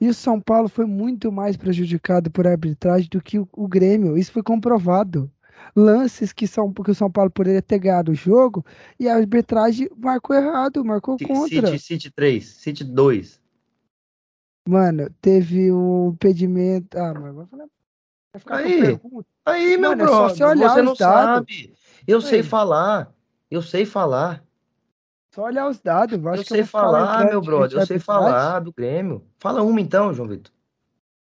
E o São Paulo foi muito mais prejudicado por arbitragem do que o, o Grêmio. Isso foi comprovado. Lances que, são, que o São Paulo poderia ter ganhado o jogo e a arbitragem marcou errado, marcou contra. City, City 3, City 2. Mano, teve o impedimento. Ah, mas vou falar. Aí, aí, meu Mano, brother, você, você não dados. sabe. Eu aí. sei falar. Eu sei falar. Só olhar os dados. Eu, eu sei falar, meu brother. Eu sei falar do Grêmio. Fala uma então, João Vitor.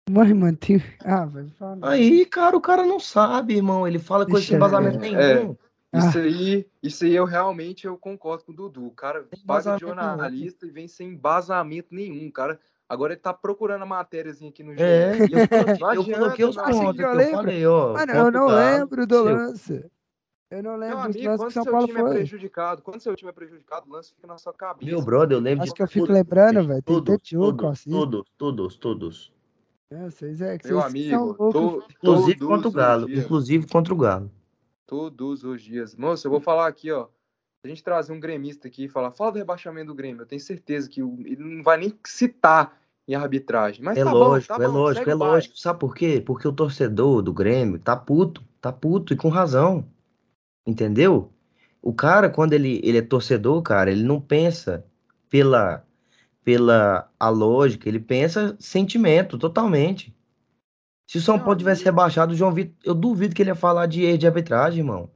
Mas, mano, tem... Ah, vai falar. Aí, cara, o cara não sabe, irmão. Ele fala com esse embasamento é, nenhum. É, isso ah. aí, isso aí eu realmente eu concordo com o Dudu. O cara paga de jornalista e vem sem embasamento nenhum, cara. Agora ele tá procurando a matériazinha aqui no jogo. É, eu, eu coloquei os pontos que eu, eu falei, ó. Mano, eu não lembro do lance. Eu não lembro Meu amigo, quando São seu Paulo time é foi. é prejudicado, quando seu time é prejudicado, o lance fica na sua cabeça. Meu brother, eu lembro Acho que eu fico lembrando, velho. Tem todos, todos, todos, todos, todos. É, vocês é que Meu amigo, to, inclusive contra o Galo, inclusive contra o Galo. Todos os dias. Moço, eu vou falar aqui, ó. Se a gente trazer um gremista aqui e falar, fala do rebaixamento do Grêmio, eu tenho certeza que ele não vai nem citar em arbitragem. Mas é tá lógico, bom, tá é bom, lógico, é lógico. Sabe por quê? Porque o torcedor do Grêmio tá puto, tá puto e com razão. Entendeu? O cara, quando ele, ele é torcedor, cara, ele não pensa pela, pela a lógica, ele pensa sentimento, totalmente. Se o São Paulo tivesse rebaixado, o João Vitor, eu duvido que ele ia falar de erro de arbitragem, irmão.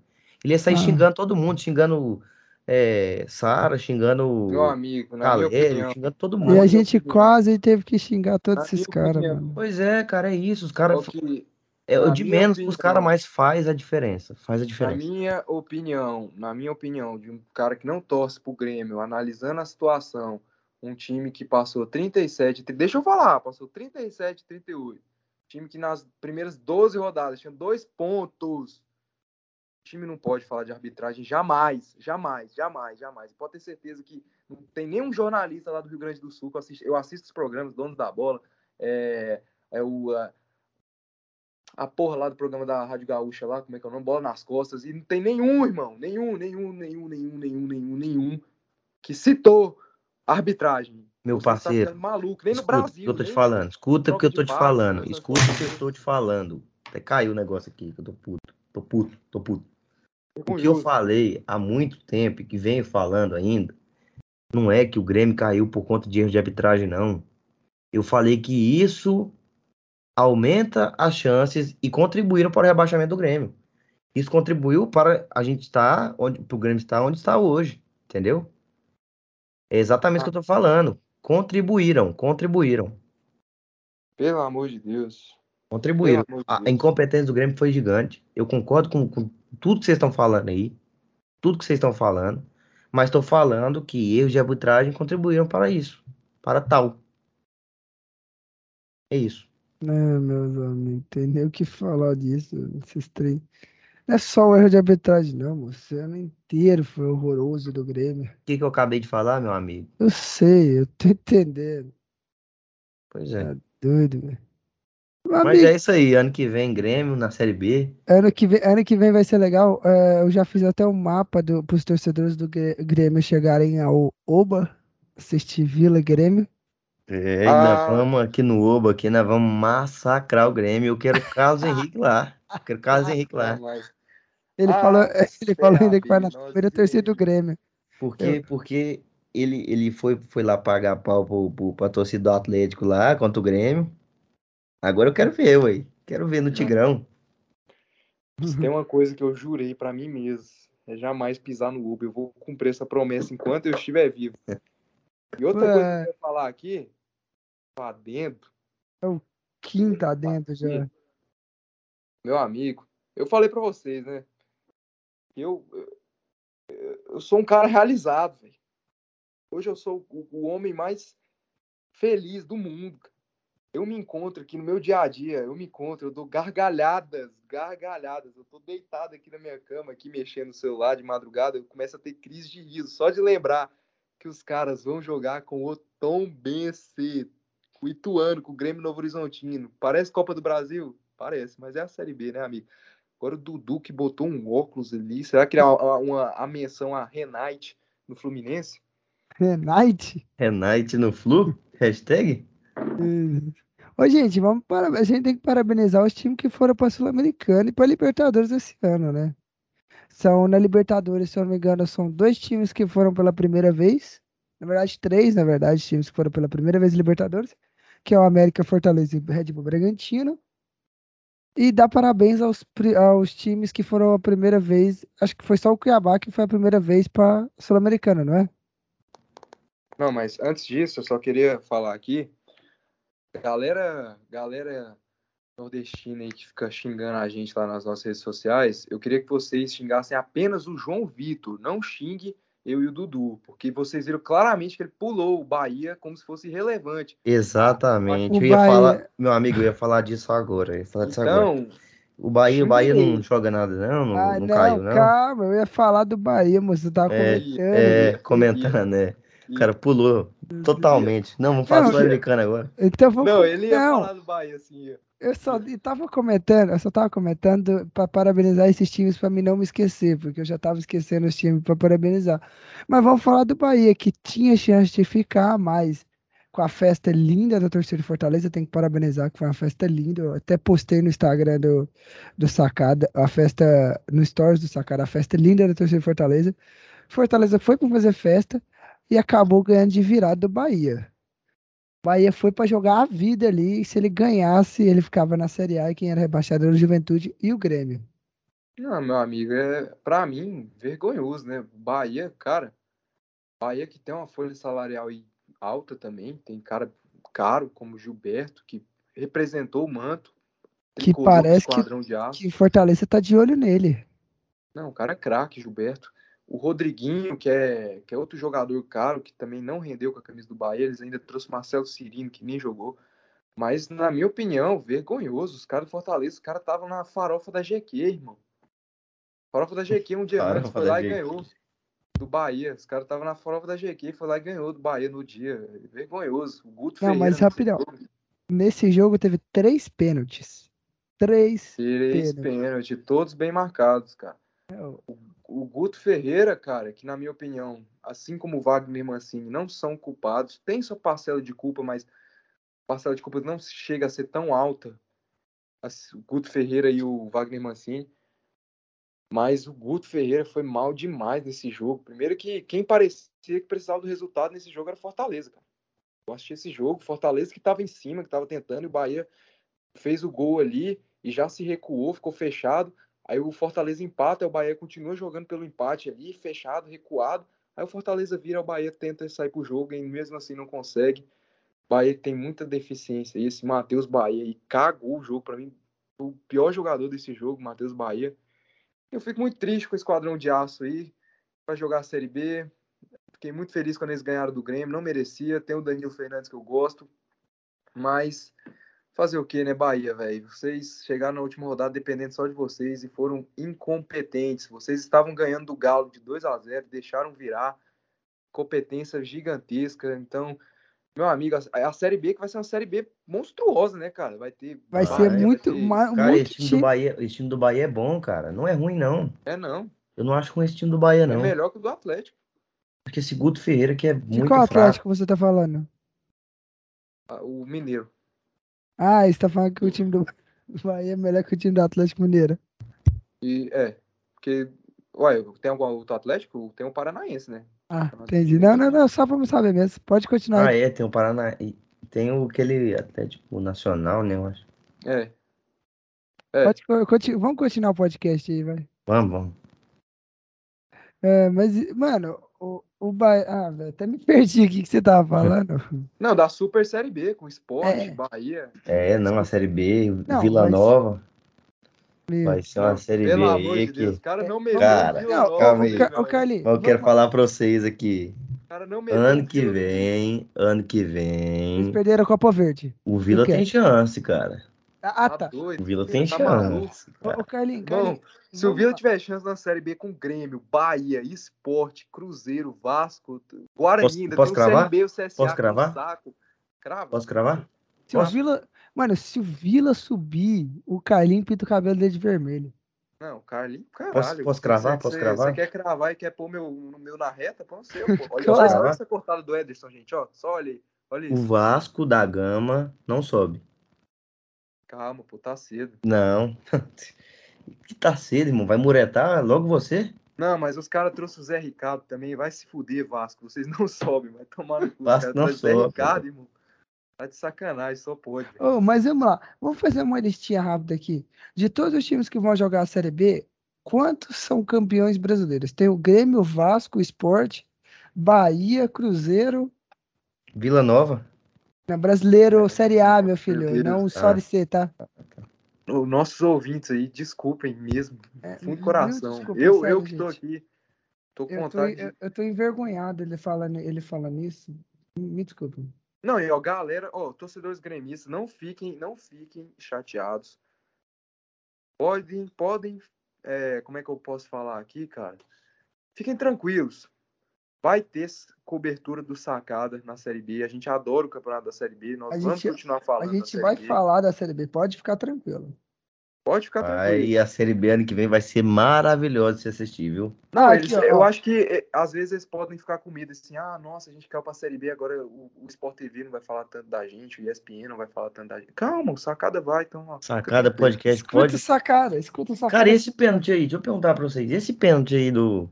Ele ia sair ah. xingando todo mundo, xingando é, Sara, xingando Meu amigo, na Calério, xingando todo mundo. E a gente quase teve que xingar todos na esses caras, mano. Pois é, cara, é isso. Os caras. Que... É, o de menos opinião, os caras mais faz a diferença. Faz a diferença. Na minha opinião, na minha opinião, de um cara que não torce pro Grêmio, analisando a situação, um time que passou 37, deixa eu falar, passou 37, 38. Time que nas primeiras 12 rodadas tinha dois pontos. O time não pode falar de arbitragem jamais, jamais, jamais, jamais. Pode ter certeza que não tem nenhum jornalista lá do Rio Grande do Sul que eu assisto, eu assisto os programas, donos da bola, é, é o, a, a porra lá do programa da Rádio Gaúcha lá, como é que é o nome? Bola nas costas. E não tem nenhum, irmão. Nenhum, nenhum, nenhum, nenhum, nenhum, nenhum, nenhum que citou arbitragem. Meu Você tá parceiro. Tá maluco, nem escuta no Brasil. O que eu tô te falando. Escuta o que eu tô te falando. Escuta o que eu tô te falando. Até caiu o negócio aqui, que eu tô puto. Tô puto, tô puto. O que eu falei há muito tempo e que venho falando ainda, não é que o Grêmio caiu por conta de erro de arbitragem, não. Eu falei que isso aumenta as chances e contribuíram para o rebaixamento do Grêmio. Isso contribuiu para a gente estar onde o Grêmio estar onde está hoje, entendeu? É exatamente o que eu estou falando. Contribuíram, contribuíram. Pelo amor de Deus. Contribuíram. De a incompetência do Grêmio foi gigante. Eu concordo com, com tudo que vocês estão falando aí. Tudo que vocês estão falando. Mas estou falando que erros de arbitragem contribuíram para isso. Para tal. É isso. É, meus amigos, tem nem o que falar disso, esses três. Não é só o erro de arbitragem, não, moço. O ano inteiro foi horroroso do Grêmio. O que, que eu acabei de falar, meu amigo? Eu sei, eu tô entendendo. Pois é. Tá doido, velho. Mas amigo, é isso aí, ano que vem, Grêmio na Série B. Ano que vem, ano que vem vai ser legal. É, eu já fiz até um mapa do, pros torcedores do Grêmio chegarem ao Oba, assistir Vila Grêmio. É, ah. nós vamos aqui no Oba, aqui nós vamos massacrar o Grêmio. Eu quero o Carlos Henrique lá. Eu quero o Carlos Henrique lá. Ele ah, falou, ele falou ainda que vai na primeira torcida do Grêmio. Porque, eu... porque ele, ele foi, foi lá pagar pau pro, pro, pra torcida do Atlético lá contra o Grêmio. Agora eu quero ver, ué. Quero ver no Tigrão. Se tem uma coisa que eu jurei para mim mesmo, é jamais pisar no Uber. Eu vou cumprir essa promessa enquanto eu estiver vivo. E outra coisa que eu ia falar aqui, lá dentro. É o Kim tá dentro já. Meu amigo, eu falei para vocês, né? Eu, eu, eu sou um cara realizado, velho. Hoje eu sou o, o, homem mais feliz do mundo. Eu me encontro aqui no meu dia a dia, eu me encontro, eu dou gargalhadas, gargalhadas. Eu tô deitado aqui na minha cama, aqui mexendo no celular de madrugada, eu começo a ter crise de riso só de lembrar que os caras vão jogar com o Tom Bense, com o Ituano, com o Grêmio Novo Horizontino. Parece Copa do Brasil? Parece, mas é a Série B, né, amigo? Agora o Dudu que botou um óculos ali. Será que é uma, uma a menção a Renate no Fluminense? Renate? Renate no Flu? Hashtag? Ô, gente, vamos para... a gente tem que parabenizar os times que foram para Sul-Americana e para Libertadores esse ano, né? São na Libertadores, se eu não me engano, são dois times que foram pela primeira vez. Na verdade, três, na verdade, times que foram pela primeira vez Libertadores. que é o América Fortaleza e Red Bull Bragantino. E dá parabéns aos, aos times que foram a primeira vez. Acho que foi só o Cuiabá que foi a primeira vez para Sul-Americana, não é? Não, mas antes disso, eu só queria falar aqui. Galera, galera nordestina aí que fica xingando a gente lá nas nossas redes sociais, eu queria que vocês xingassem apenas o João Vitor. Não xingue eu e o Dudu, porque vocês viram claramente que ele pulou o Bahia como se fosse irrelevante. Exatamente. eu ia Bahia... falar, meu amigo, eu ia falar disso agora. Ia falar disso então, agora. O Bahia, o Bahia não joga nada, não? Não, ah, não, não caiu, não? Calma, eu ia falar do Bahia, moço. Você tava é, comentando. É, comentando, né? O cara pulou totalmente. Não, vamos falar sul-americano agora. Então vamos... Não, ele ia não. falar do Bahia, assim. Eu só tava comentando, eu só tava comentando para parabenizar esses times para mim não me esquecer, porque eu já tava esquecendo os times para parabenizar. Mas vamos falar do Bahia, que tinha chance de ficar mais com a festa linda da torcida de Fortaleza, tem que parabenizar, que foi uma festa linda. Eu até postei no Instagram do, do Sacada, a festa, no Stories do Sacada, a festa linda da torcida de Fortaleza. Fortaleza foi para fazer festa, e acabou ganhando de virada do Bahia. Bahia foi para jogar a vida ali, e se ele ganhasse, ele ficava na Série A e quem era rebaixado era o Juventude e o Grêmio. Não, meu amigo, é para mim vergonhoso, né? Bahia, cara, Bahia que tem uma folha salarial alta também, tem cara caro como Gilberto que representou o manto, que parece que, que Fortaleza tá de olho nele. Não, o cara é craque, Gilberto. O Rodriguinho, que é, que é outro jogador caro, que também não rendeu com a camisa do Bahia, eles ainda trouxe Marcelo Cirino, que nem jogou. Mas, na minha opinião, vergonhoso. Os caras do Fortaleza, os caras estavam na farofa da GQ, irmão. Farofa da GQ um dia farofa antes, foi lá e ganhou do Bahia. Os caras estavam na farofa da GQ, foi lá e ganhou do Bahia no dia. Vergonhoso. O Guto Não, mas rapidão. Nesse jogo teve três pênaltis. Três, três pênaltis. pênaltis. Todos bem marcados, cara. É, o o Guto Ferreira, cara, que na minha opinião, assim como o Wagner Mancini, não são culpados, tem sua parcela de culpa, mas parcela de culpa não chega a ser tão alta. O Guto Ferreira e o Wagner Mancini. Mas o Guto Ferreira foi mal demais nesse jogo. Primeiro que quem parecia que precisava do resultado nesse jogo era Fortaleza, cara. Eu assisti esse jogo, Fortaleza que estava em cima, que estava tentando, e o Bahia fez o gol ali e já se recuou, ficou fechado. Aí o Fortaleza empata, o Bahia continua jogando pelo empate ali, fechado, recuado. Aí o Fortaleza vira, o Bahia tenta sair pro jogo e mesmo assim não consegue. O Bahia tem muita deficiência. E esse Matheus Bahia e cagou o jogo para mim. O pior jogador desse jogo, Matheus Bahia. Eu fico muito triste com o Esquadrão de Aço aí. Vai jogar a Série B. Fiquei muito feliz quando eles ganharam do Grêmio. Não merecia. Tem o Danilo Fernandes que eu gosto. Mas Fazer o que, né, Bahia, velho? Vocês chegaram na última rodada dependendo só de vocês e foram incompetentes. Vocês estavam ganhando do Galo de 2 a 0 deixaram virar. Competência gigantesca. Então, meu amigo, a, a Série B que vai ser uma Série B monstruosa, né, cara? Vai ter. Vai ser muito. Vai ter... Uma, cara, muito esse time, do Bahia, esse time do Bahia é bom, cara. Não é ruim, não. É, não. Eu não acho ruim esse time do Bahia, é não. É melhor que o do Atlético. Porque esse Guto Ferreira que é de muito. qual Atlético você tá falando? Ah, o Mineiro. Ah, você tá falando que o time do Bahia é melhor que o time do Atlético Mineiro. E é, porque, ué, tem algum outro Atlético? Tem o um Paranaense, né? Ah, entendi. Não, não, não, só pra me saber mesmo. Pode continuar. Ah, é, tem o Paraná. Tem o aquele Atlético Nacional, né, eu acho. É. é. Pode, continu, vamos continuar o podcast aí, vai. Vamos, vamos. É, mas, mano, o, o Bahia. Ah, velho, até me perdi aqui que você tava falando. Não, da Super Série B, com Esporte, é. Bahia. É, não, a Série B, não, Vila mas... Nova. Meu. Vai ser uma Série B aí de que. cara não merece. Cara, não, calma aí. Ô, Carlinhos, eu quero falar pra vocês aqui. Cara, não merece, ano que vem, ano que vem. Eles perderam a Copa Verde. O Vila tem chance, cara. Ah, tá. tá. O Vila tem tá chance. Ô, Carlinhos, Carlinhos. Se o Vila tiver chance na Série B com Grêmio, Bahia, Esporte, Cruzeiro, Vasco, Guarani, posso, ainda posso tem cravar? o CRB, o CSA, posso cravar? saco. Crava. Posso cravar? Se o Vila, mano, se o Vila subir, o Carlinho pinta o cabelo dele de vermelho. Não, o Carlinho, caralho. Posso, posso cravar? Você, posso cravar? Você quer cravar e quer pôr meu, meu na reta? Pode ser, pô. Olha claro. só essa cortada do Ederson, gente, ó. Só olha aí. Olha isso. O Vasco da Gama não sobe. Calma, pô, tá cedo. Não. Que tá cedo, irmão. Vai muretar logo você? Não, mas os caras trouxeram o Zé Ricardo também. Vai se fuder, Vasco. Vocês não sobem, vai tomar no cu. Vasco não sobe. Zé Ricardo, irmão. Tá de sacanagem, só pode. Oh, mas vamos lá, vamos fazer uma listinha rápida aqui. De todos os times que vão jogar a Série B, quantos são campeões brasileiros? Tem o Grêmio, o Vasco, o Sport, Bahia, Cruzeiro. Vila Nova? Não, brasileiro Série A, meu filho, não só ah. C, tá? Os nossos ouvintes aí, desculpem mesmo, é, fundo do coração. Desculpa, eu, sério, eu que tô aqui, tô com eu vontade. Tô, eu, eu tô envergonhado ele falando, ele falando isso. Me desculpa. Não, e ó, galera, ó, torcedores gremistas, não fiquem, não fiquem chateados. Podem, podem, é, como é que eu posso falar aqui, cara? Fiquem tranquilos. Vai ter cobertura do Sacada na Série B. A gente adora o campeonato da Série B. Nós a vamos gente, continuar falando. A gente vai B. falar da Série B. Pode ficar tranquilo. Pode ficar tranquilo. E a Série B ano que vem vai ser maravilhosa de se assistir, viu? Não, eles, aqui, eu acho que é, às vezes eles podem ficar com medo assim, ah, nossa, a gente caiu pra Série B, agora o, o Sport TV não vai falar tanto da gente, o ESPN não vai falar tanto da gente. Calma, o Sacada vai, então. Ó, sacada Podcast escuta pode. Sacada, escuta Sacada. Cara, esse pênalti aí, deixa eu perguntar pra vocês, esse pênalti aí do,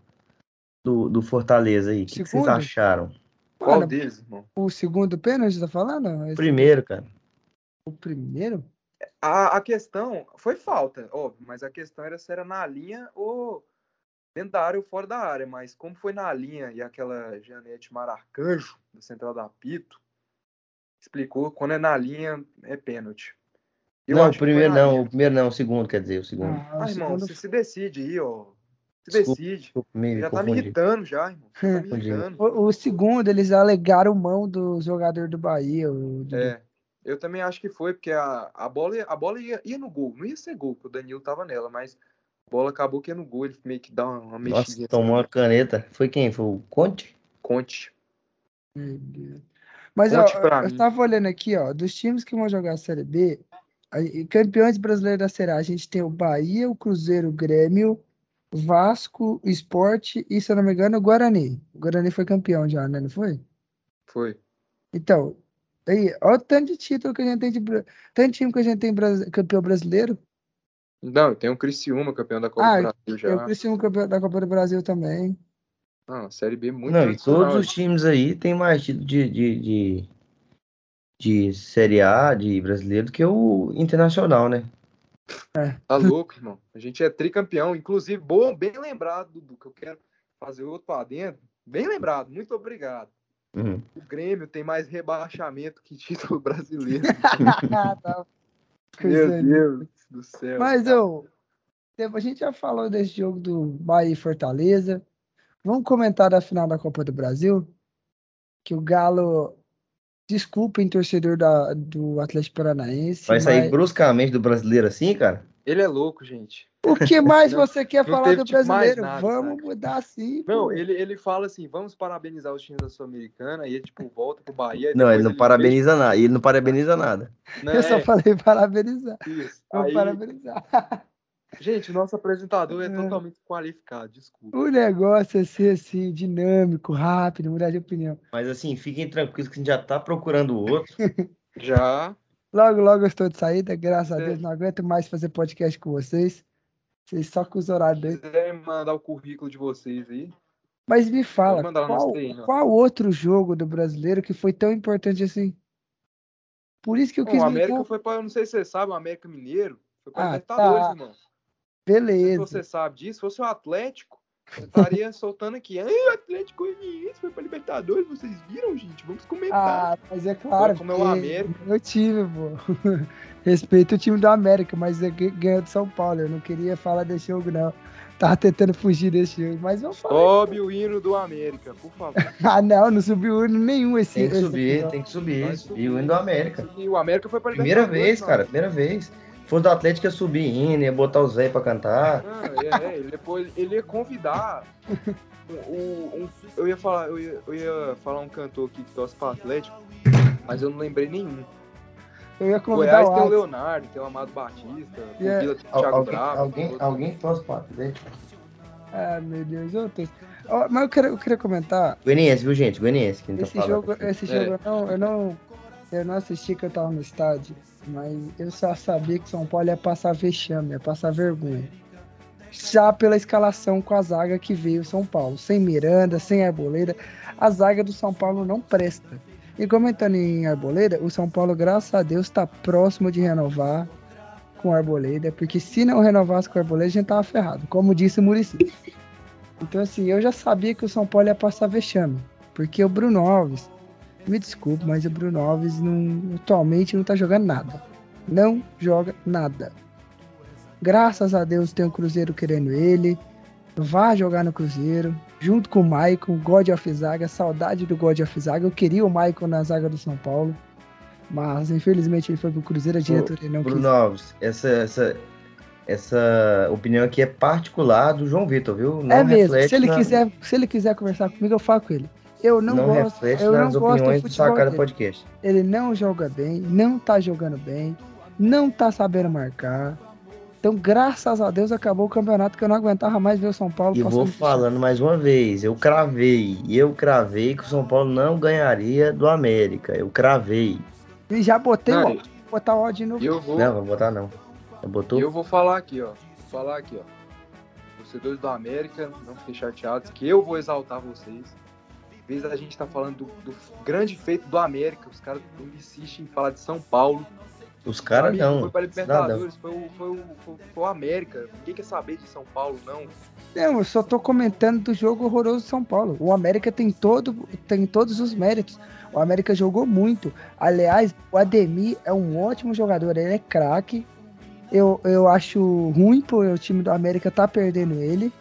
do, do Fortaleza aí, o que, que, vocês acharam? Qual Mano, deles, irmão? O segundo pênalti, tá falando? Esse... Primeiro, cara. O primeiro? A, a questão foi falta, óbvio, mas a questão era se era na linha ou dentro da área ou fora da área. Mas como foi na linha e aquela Janete Mararcanjo, da Central da Pito, explicou, quando é na linha é pênalti. Eu não, o primeiro não, linha. o primeiro não, o segundo, quer dizer, o segundo. Ah, ah irmão, segundo... você se decide aí, ó. Se decide. Me já tá me irritando já, irmão. Tá me irritando. o, o, segundo, eles alegaram mão do jogador do Bahia. O... É. Eu também acho que foi, porque a, a bola, a bola ia, ia no gol. Não ia ser gol, porque o Danilo tava nela, mas a bola acabou que ia no gol. Ele meio que dá uma, uma mexidinha. Nossa, tomou uma caneta. Foi quem? Foi o Conte? Conte. Mas ó, eu mim. tava olhando aqui, ó, dos times que vão jogar a Série B, campeões brasileiros da Série A, a gente tem o Bahia, o Cruzeiro, o Grêmio, Vasco, o Sport e, se eu não me engano, o Guarani. O Guarani foi campeão já, né? Não foi? Foi. Então, Aí, olha o tanto de título que a gente tem de. Tanto time que a gente tem campeão brasileiro. Não, tem o Criciúma, campeão da Copa ah, do Brasil já. Tem o Criciúma, campeão da Copa do Brasil também. Não, Série B muito Não, e todos os times aí tem mais título de, de, de, de Série A, de brasileiro, que o Internacional, né? É. Tá louco, irmão. A gente é tricampeão. Inclusive, bom, bem lembrado, Dudu, que eu quero fazer outro para dentro. Bem lembrado, muito obrigado. Uhum. O Grêmio tem mais rebaixamento que título brasileiro. tá. Meu Deus do céu. Mas eu. A gente já falou desse jogo do Bahia e Fortaleza. Vamos comentar da final da Copa do Brasil? Que o Galo. Desculpem, torcedor da, do Atlético Paranaense. Vai sair mas... bruscamente do brasileiro assim, cara? Ele é louco, gente. O que mais você quer falar do tipo, brasileiro? Nada, vamos cara. mudar assim. Não, ele, ele fala assim: vamos parabenizar os times da Sul-Americana, e ele, tipo, volta pro Bahia. Não, ele não ele parabeniza nada. Ele não parabeniza nada. Não, Eu só é... falei parabenizar. Isso. Vamos Aí... parabenizar. Gente, o nosso apresentador é, é totalmente qualificado, desculpa. O negócio é ser assim, dinâmico, rápido, mudar de opinião. Mas assim, fiquem tranquilos que a gente já tá procurando outro. já. Logo, logo eu estou de saída, graças é. a Deus, não aguento mais fazer podcast com vocês. Vocês só com os horários. Se quiser mandar o currículo de vocês aí. Mas me fala, qual, qual, outro jogo do brasileiro que foi tão importante assim? Por isso que eu quis. o América me... foi para, não sei se você sabe, o América Mineiro foi para ah, Libertadores, tá. irmão. Beleza. Se você sabe disso, se fosse o Atlético, eu estaria soltando aqui. Ai, o Atlético Goianiense foi para Libertadores, vocês viram, gente? Vamos comentar. Ah, mas é claro. Como é o América. Meu time, pô. Respeito o time do América, mas é ganhou de São Paulo. Eu não queria falar desse jogo, não. Tava tentando fugir desse jogo, mas eu falei. Sobe o hino do América, por favor. ah, não, não subiu o hino nenhum esse Tem que subir, tem que subir. Subir o hino do América. E o América foi para Primeira vez, cara, primeira vez fosse do Atlético ia subir hino, ia botar o Zé pra cantar. Ah, é, é, ele, depois, ele ia convidar. Um, um, eu, ia falar, eu, ia, eu ia falar um cantor aqui que torce para Atlético, mas eu não lembrei nenhum. Eu ia convidar Goiás o tem o Leonardo, tem o Amado Batista, yeah. o Thiago alguém, Bravo. Alguém, alguém torce para Atlético? Ah, meu Deus, eu tô... oh, mas eu queria, eu queria comentar. Goianiense, viu, gente? Goianiense. Tá esse jogo, esse jogo é. eu, não, eu, não, eu não assisti que eu tava no estádio. Mas eu só sabia que São Paulo ia passar vexame, ia passar vergonha. Já pela escalação com a zaga que veio São Paulo. Sem Miranda, sem Arboleda. A zaga do São Paulo não presta. E comentando em Arboleda, o São Paulo, graças a Deus, está próximo de renovar com Arboleda, porque se não renovasse com Arboleda, a gente tava ferrado, como disse o Murici. Então, assim, eu já sabia que o São Paulo ia passar vexame, porque o Bruno Alves, me desculpe, mas o Bruno Alves não, atualmente não tá jogando nada. Não joga nada. Graças a Deus tem o Cruzeiro querendo ele. Vá jogar no Cruzeiro, junto com o Maicon, God of Zaga, saudade do God of Zaga. Eu queria o Maicon na zaga do São Paulo, mas infelizmente ele foi pro Cruzeiro, a diretoria não Bruno quis. Alves, essa, essa, essa opinião aqui é particular do João Vitor, viu? Não é mesmo. Se ele, na... quiser, se ele quiser conversar comigo, eu falo com ele. Eu não, não gosto. Eu não gosto do futebol podcast. Ele não joga bem, não tá jogando bem, não tá sabendo marcar. Então, graças a Deus, acabou o campeonato que eu não aguentava mais ver o São Paulo. E vou falando mais uma vez, eu cravei, eu cravei que o São Paulo não ganharia do América. Eu cravei. E já botei não, o ódio. Vou botar o ódio de novo. Eu vou... Não, vou botar não. Eu, botou... eu vou falar aqui, ó. Vou falar aqui, ó. Torcedores do América, não fiquem chateados, que eu vou exaltar vocês. Vez da gente estar tá falando do, do, grande feito do América, os caras insistem em falar de São Paulo. Os caras não. Foi para Libertadores, foi o, foi, o, foi, foi o América. Ninguém quer saber de São Paulo, não. Não, eu só tô comentando do jogo horroroso de São Paulo. O América tem todo, tem todos os méritos. O América jogou muito. Aliás, o Ademir é um ótimo jogador, ele é craque. Eu, eu acho ruim por o time do América tá perdendo ele,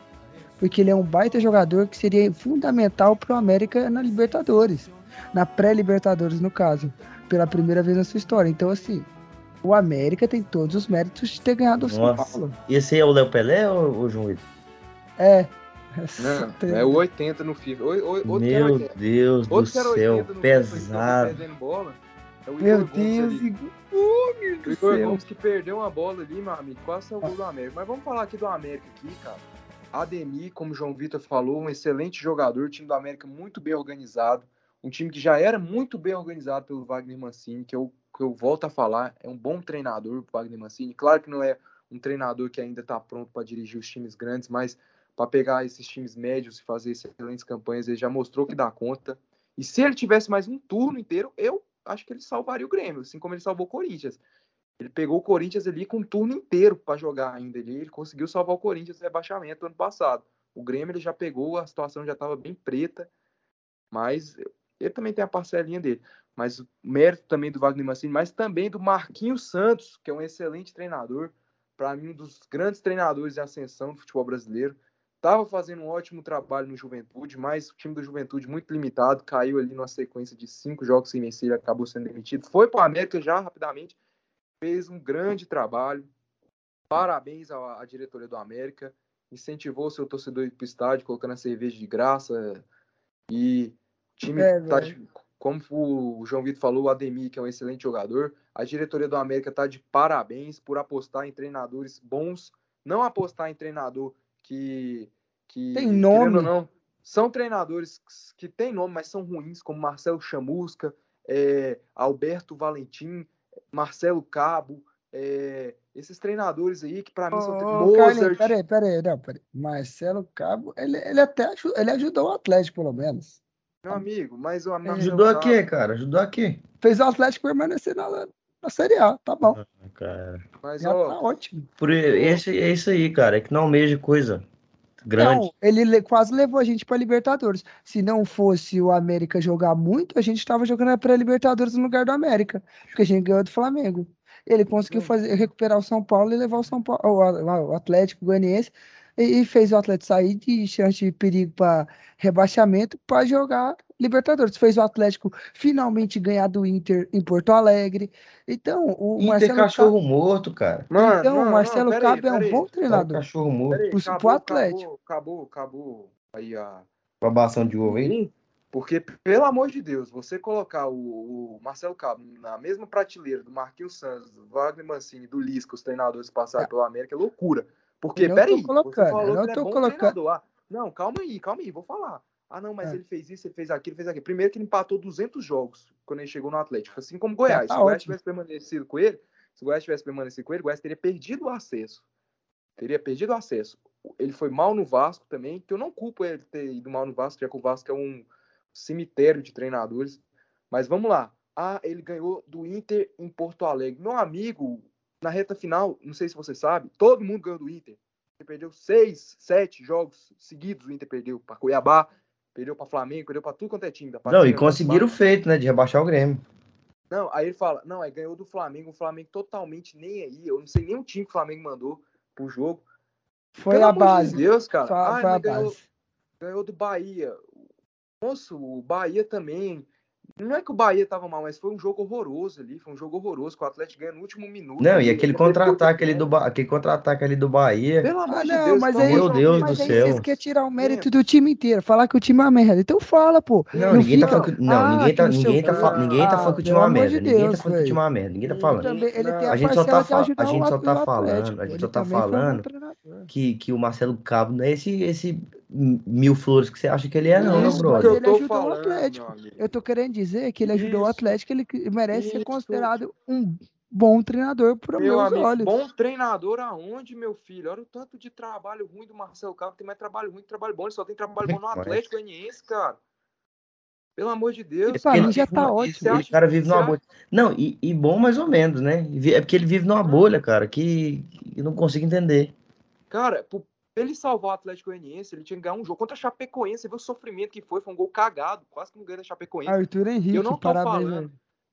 porque ele é um baita jogador que seria fundamental pro América na Libertadores, na pré-Libertadores no caso, pela primeira vez na sua história. Então assim, o América tem todos os méritos de ter ganhado o São Paulo. E esse é o Léo Pelé ou o João Vitor? É. Não, é o 80 no FIFA. O, o, Meu Deus do céu, pesado. Bola, é meu Deus, o Igor Gomes que perdeu uma bola ali, meu amigo, quase saiu o gol do América. Mas vamos falar aqui do América aqui, cara. Ademir, como o João Vitor falou, um excelente jogador, time do América muito bem organizado, um time que já era muito bem organizado pelo Wagner Mancini, que eu que eu volto a falar, é um bom treinador, o Wagner Mancini. Claro que não é um treinador que ainda está pronto para dirigir os times grandes, mas para pegar esses times médios e fazer excelentes campanhas, ele já mostrou que dá conta. E se ele tivesse mais um turno inteiro, eu acho que ele salvaria o Grêmio, assim como ele salvou o Corinthians. Ele pegou o Corinthians ali com um turno inteiro para jogar ainda ali, ele conseguiu salvar o Corinthians no rebaixamento ano passado. O Grêmio ele já pegou, a situação já estava bem preta, mas ele também tem a parcelinha dele mas o mérito também do Wagner Mancini, mas também do Marquinhos Santos, que é um excelente treinador, para mim um dos grandes treinadores de ascensão do futebol brasileiro. Estava fazendo um ótimo trabalho no Juventude, mas o time do Juventude muito limitado, caiu ali numa sequência de cinco jogos sem vencer, acabou sendo demitido. Foi para o América já rapidamente, fez um grande trabalho. Parabéns à, à diretoria do América, incentivou o seu torcedor para o estádio, colocando a cerveja de graça. E o time é, tá de, como o João Vitor falou, o Ademir, que é um excelente jogador. A diretoria do América está de parabéns por apostar em treinadores bons, não apostar em treinador que. que tem nome. Não, são treinadores que têm nome, mas são ruins, como Marcelo Chamusca, é, Alberto Valentim, Marcelo Cabo. É, esses treinadores aí que para mim oh, são oh, Mozart... peraí, peraí, não, peraí. Marcelo Cabo, ele, ele até ele ajudou o Atlético, pelo menos. Meu amigo, mas o Marcelo Ajudou a quê, cara? Ajudou a quê? Fez o Atlético permanecer na, na Série A, tá bom. Ah, cara. Mas, ó, tá ótimo. Por esse, é isso aí, cara. É que não almeja coisa grande. Não, ele quase levou a gente para Libertadores. Se não fosse o América jogar muito, a gente estava jogando para Libertadores no lugar do América, porque a gente ganhou do Flamengo. Ele conseguiu fazer, recuperar o São Paulo e levar o São Paulo, o Atlético Goianiense e, fez o Atlético sair de chance de perigo para rebaixamento para jogar Libertadores. Fez o Atlético finalmente ganhar do Inter em Porto Alegre. Então, o Inter Marcelo cachorro Cabo... morto, cara. Mano, então, o Marcelo não, Cabo é um bom treinador. Cachorro morto. Peraí, pro, acabou, Atlético. Acabou, acabou, acabou aí a babação de ovo aí. Porque, pelo amor de Deus, você colocar o, o, Marcelo Cabo na mesma prateleira do Marquinhos Santos, do Wagner Mancini, do Lisca, os treinadores passaram é. pelo América, é loucura. Porque, não peraí, colocando, você não tô é colocando. Ah, não, calma aí, calma aí, vou falar. Ah, não, mas é. ele fez isso, ele fez aquilo, ele fez aquilo. Primeiro que ele empatou 200 jogos quando ele chegou no Atlético, assim como Goiás. Tá, tá se o Goiás tivesse permanecido com ele, se o Goiás tivesse permanecido com ele, o Goiás teria perdido o acesso. Teria perdido o acesso. Ele foi mal no Vasco também, que eu não culpo ele ter ido mal no Vasco, já que o Vasco é um cemitério de treinadores. Mas vamos lá. Ah, ele ganhou do Inter em Porto Alegre. Meu amigo, na reta final, não sei se você sabe, todo mundo ganhou do Inter. Ele perdeu seis, sete jogos seguidos. O Inter perdeu para Cuiabá, perdeu para Flamengo, perdeu para tudo quanto é time. não, e conseguiram o feito, né, de rebaixar o Grêmio. Não, aí ele fala, não, aí ganhou do Flamengo, o Flamengo totalmente nem aí. Eu não sei nem o time que o Flamengo mandou pro jogo. Foi Pelo a base. De Deus, cara. Foi, ah, foi a ganhou, base. ganhou do Bahia. Nossa, o Bahia também não é que o Bahia tava mal, mas foi um jogo horroroso ali. Foi um jogo horroroso, com o Atlético ganha no último minuto. Não, e aquele contra-ataque ali, do aquele contra-ataque ali do Bahia. Pelo amor ah, de Deus, mas aí, meu Deus mas do aí céu. Vocês querem tirar o mérito é. do time inteiro, falar que o time é uma merda. Então fala, pô. Não, ninguém fica... tá falando que, não, ah, ninguém tá, ninguém tá, fa... ninguém tá falando que o time é uma merda. ninguém tá falando que o time é uma merda. Ninguém tá falando. a gente só tá, fa... a gente só tá falando, a gente só tá falando que, que o Marcelo Cabo não é esse, esse mil flores que você acha que ele é, não, Isso, meu brother. Ele ajudou falando, o Atlético. Eu tô querendo dizer que ele ajudou Isso. o Atlético, ele merece Isso. ser considerado um bom treinador para meu meus amigo, olhos. Bom treinador aonde, meu filho? Olha o tanto de trabalho ruim do Marcelo Cabo, tem mais trabalho ruim que trabalho bom, ele só tem trabalho bom no Atlético Goianiense, cara. Pelo amor de Deus. Ele, ele já tá ótimo. O cara vive numa bolha. Não, e, e, bom mais ou menos, né? É porque ele vive numa bolha, cara, que eu não consigo entender. Cara, pro, ele salvar o Atlético Goianiense, ele tinha que ganhar um jogo contra a Chapecoense. Você viu o sofrimento que foi? Foi um gol cagado, quase que não ganha da Chapecoense. Arthur Henrique, eu não tô parabéns, falando.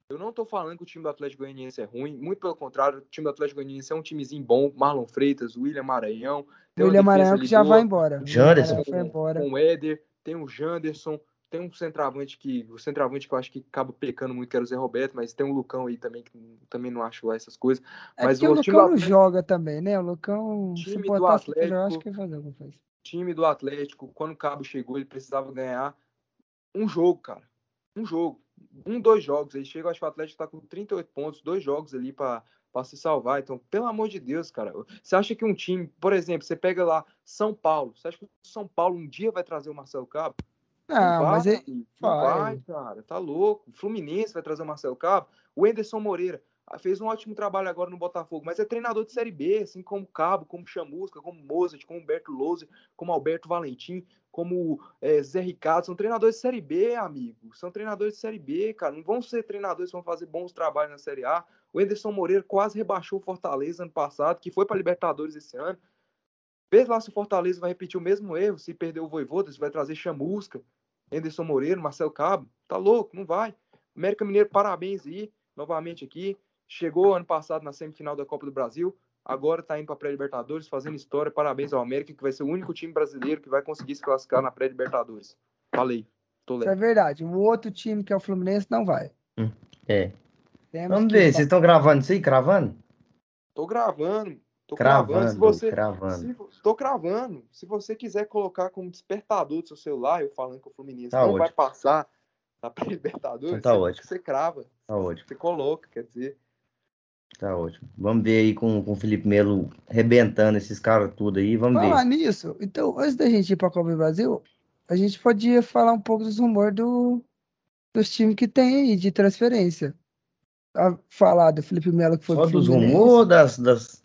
Eu não tô falando que o time do Atlético Goianiense é ruim, muito pelo contrário, o time do Atlético Goianiense é um timezinho bom, Marlon Freitas, William Maranhão. William Maranhão que já vai embora. Janderson. Embora. Com o Éder, tem o Janderson, tem um centroavante que. O centroavante que eu acho que acaba pecando muito, que era o Zé Roberto, mas tem um Lucão aí também, que também não acho lá essas coisas. É mas o, o Lucão Atlético, não joga também, né? O Lucão, time se do Atlético, eu acho que fazer alguma coisa. Time do Atlético, quando o Cabo chegou, ele precisava ganhar um jogo, cara. Um jogo. Um, dois jogos. Aí chega, acho que o Atlético tá com 38 pontos, dois jogos ali para para se salvar. Então, pelo amor de Deus, cara, você acha que um time, por exemplo, você pega lá São Paulo, você acha que o São Paulo um dia vai trazer o Marcelo Cabo? Não, vai, mas ele. Não vai. vai, cara, tá louco. O Fluminense vai trazer o Marcelo Cabo. O Enderson Moreira ah, fez um ótimo trabalho agora no Botafogo, mas é treinador de Série B, assim como Cabo, como Chamusca, como Mozart, como Humberto Louser, como Alberto Valentim, como é, Zé Ricardo. São treinadores de Série B, amigo. São treinadores de Série B, cara. Não vão ser treinadores que vão fazer bons trabalhos na Série A. O Enderson Moreira quase rebaixou o Fortaleza ano passado, que foi para Libertadores esse ano. Vê lá se o Fortaleza vai repetir o mesmo erro, se perder o Voivoda, se vai trazer Chamusca. Anderson Moreira, Marcelo Cabo, tá louco, não vai. América Mineiro, parabéns aí, novamente aqui. Chegou ano passado na semifinal da Copa do Brasil, agora tá indo para pré-libertadores, fazendo história. Parabéns ao América, que vai ser o único time brasileiro que vai conseguir se classificar na pré-libertadores. Falei, tô lendo. Isso é verdade. O outro time, que é o Fluminense, não vai. Hum, é. Temos Vamos ver, vocês estão gravando isso aí, cravando? Tô gravando. Tô cravando, cravando. Se você, cravando. Se, tô cravando. Se você quiser colocar como despertador do seu celular, eu falando que o Fluminense tá não ótimo. vai passar na Libertadores, então tá ótimo. você crava. Tá ótimo. Você coloca, quer dizer. Tá ótimo. Vamos ver aí com, com o Felipe Melo rebentando esses caras tudo aí. Vamos falar ver. nisso, então, antes da gente ir pra Copa do Brasil, a gente podia falar um pouco dos rumores do, dos times que tem aí de transferência. A falar do Felipe Melo que foi Só dos rumores das, das,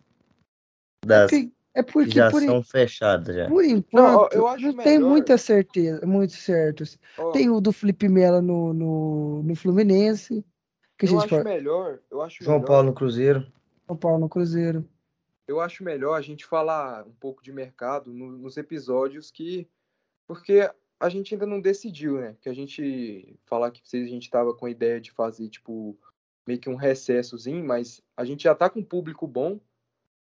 das é porque já por, são fechadas já. Por enquanto, não, eu acho não tem muita certeza, muito certos. Oh. Tem o do Felipe Melo no, no, no Fluminense. Que eu acho pode... melhor. Eu acho João melhor. Paulo no Cruzeiro. São Paulo no Cruzeiro. Eu acho melhor a gente falar um pouco de mercado no, nos episódios que. Porque a gente ainda não decidiu, né? Que a gente falar que a gente estava com a ideia de fazer, tipo, meio que um recessozinho, mas a gente já tá com um público bom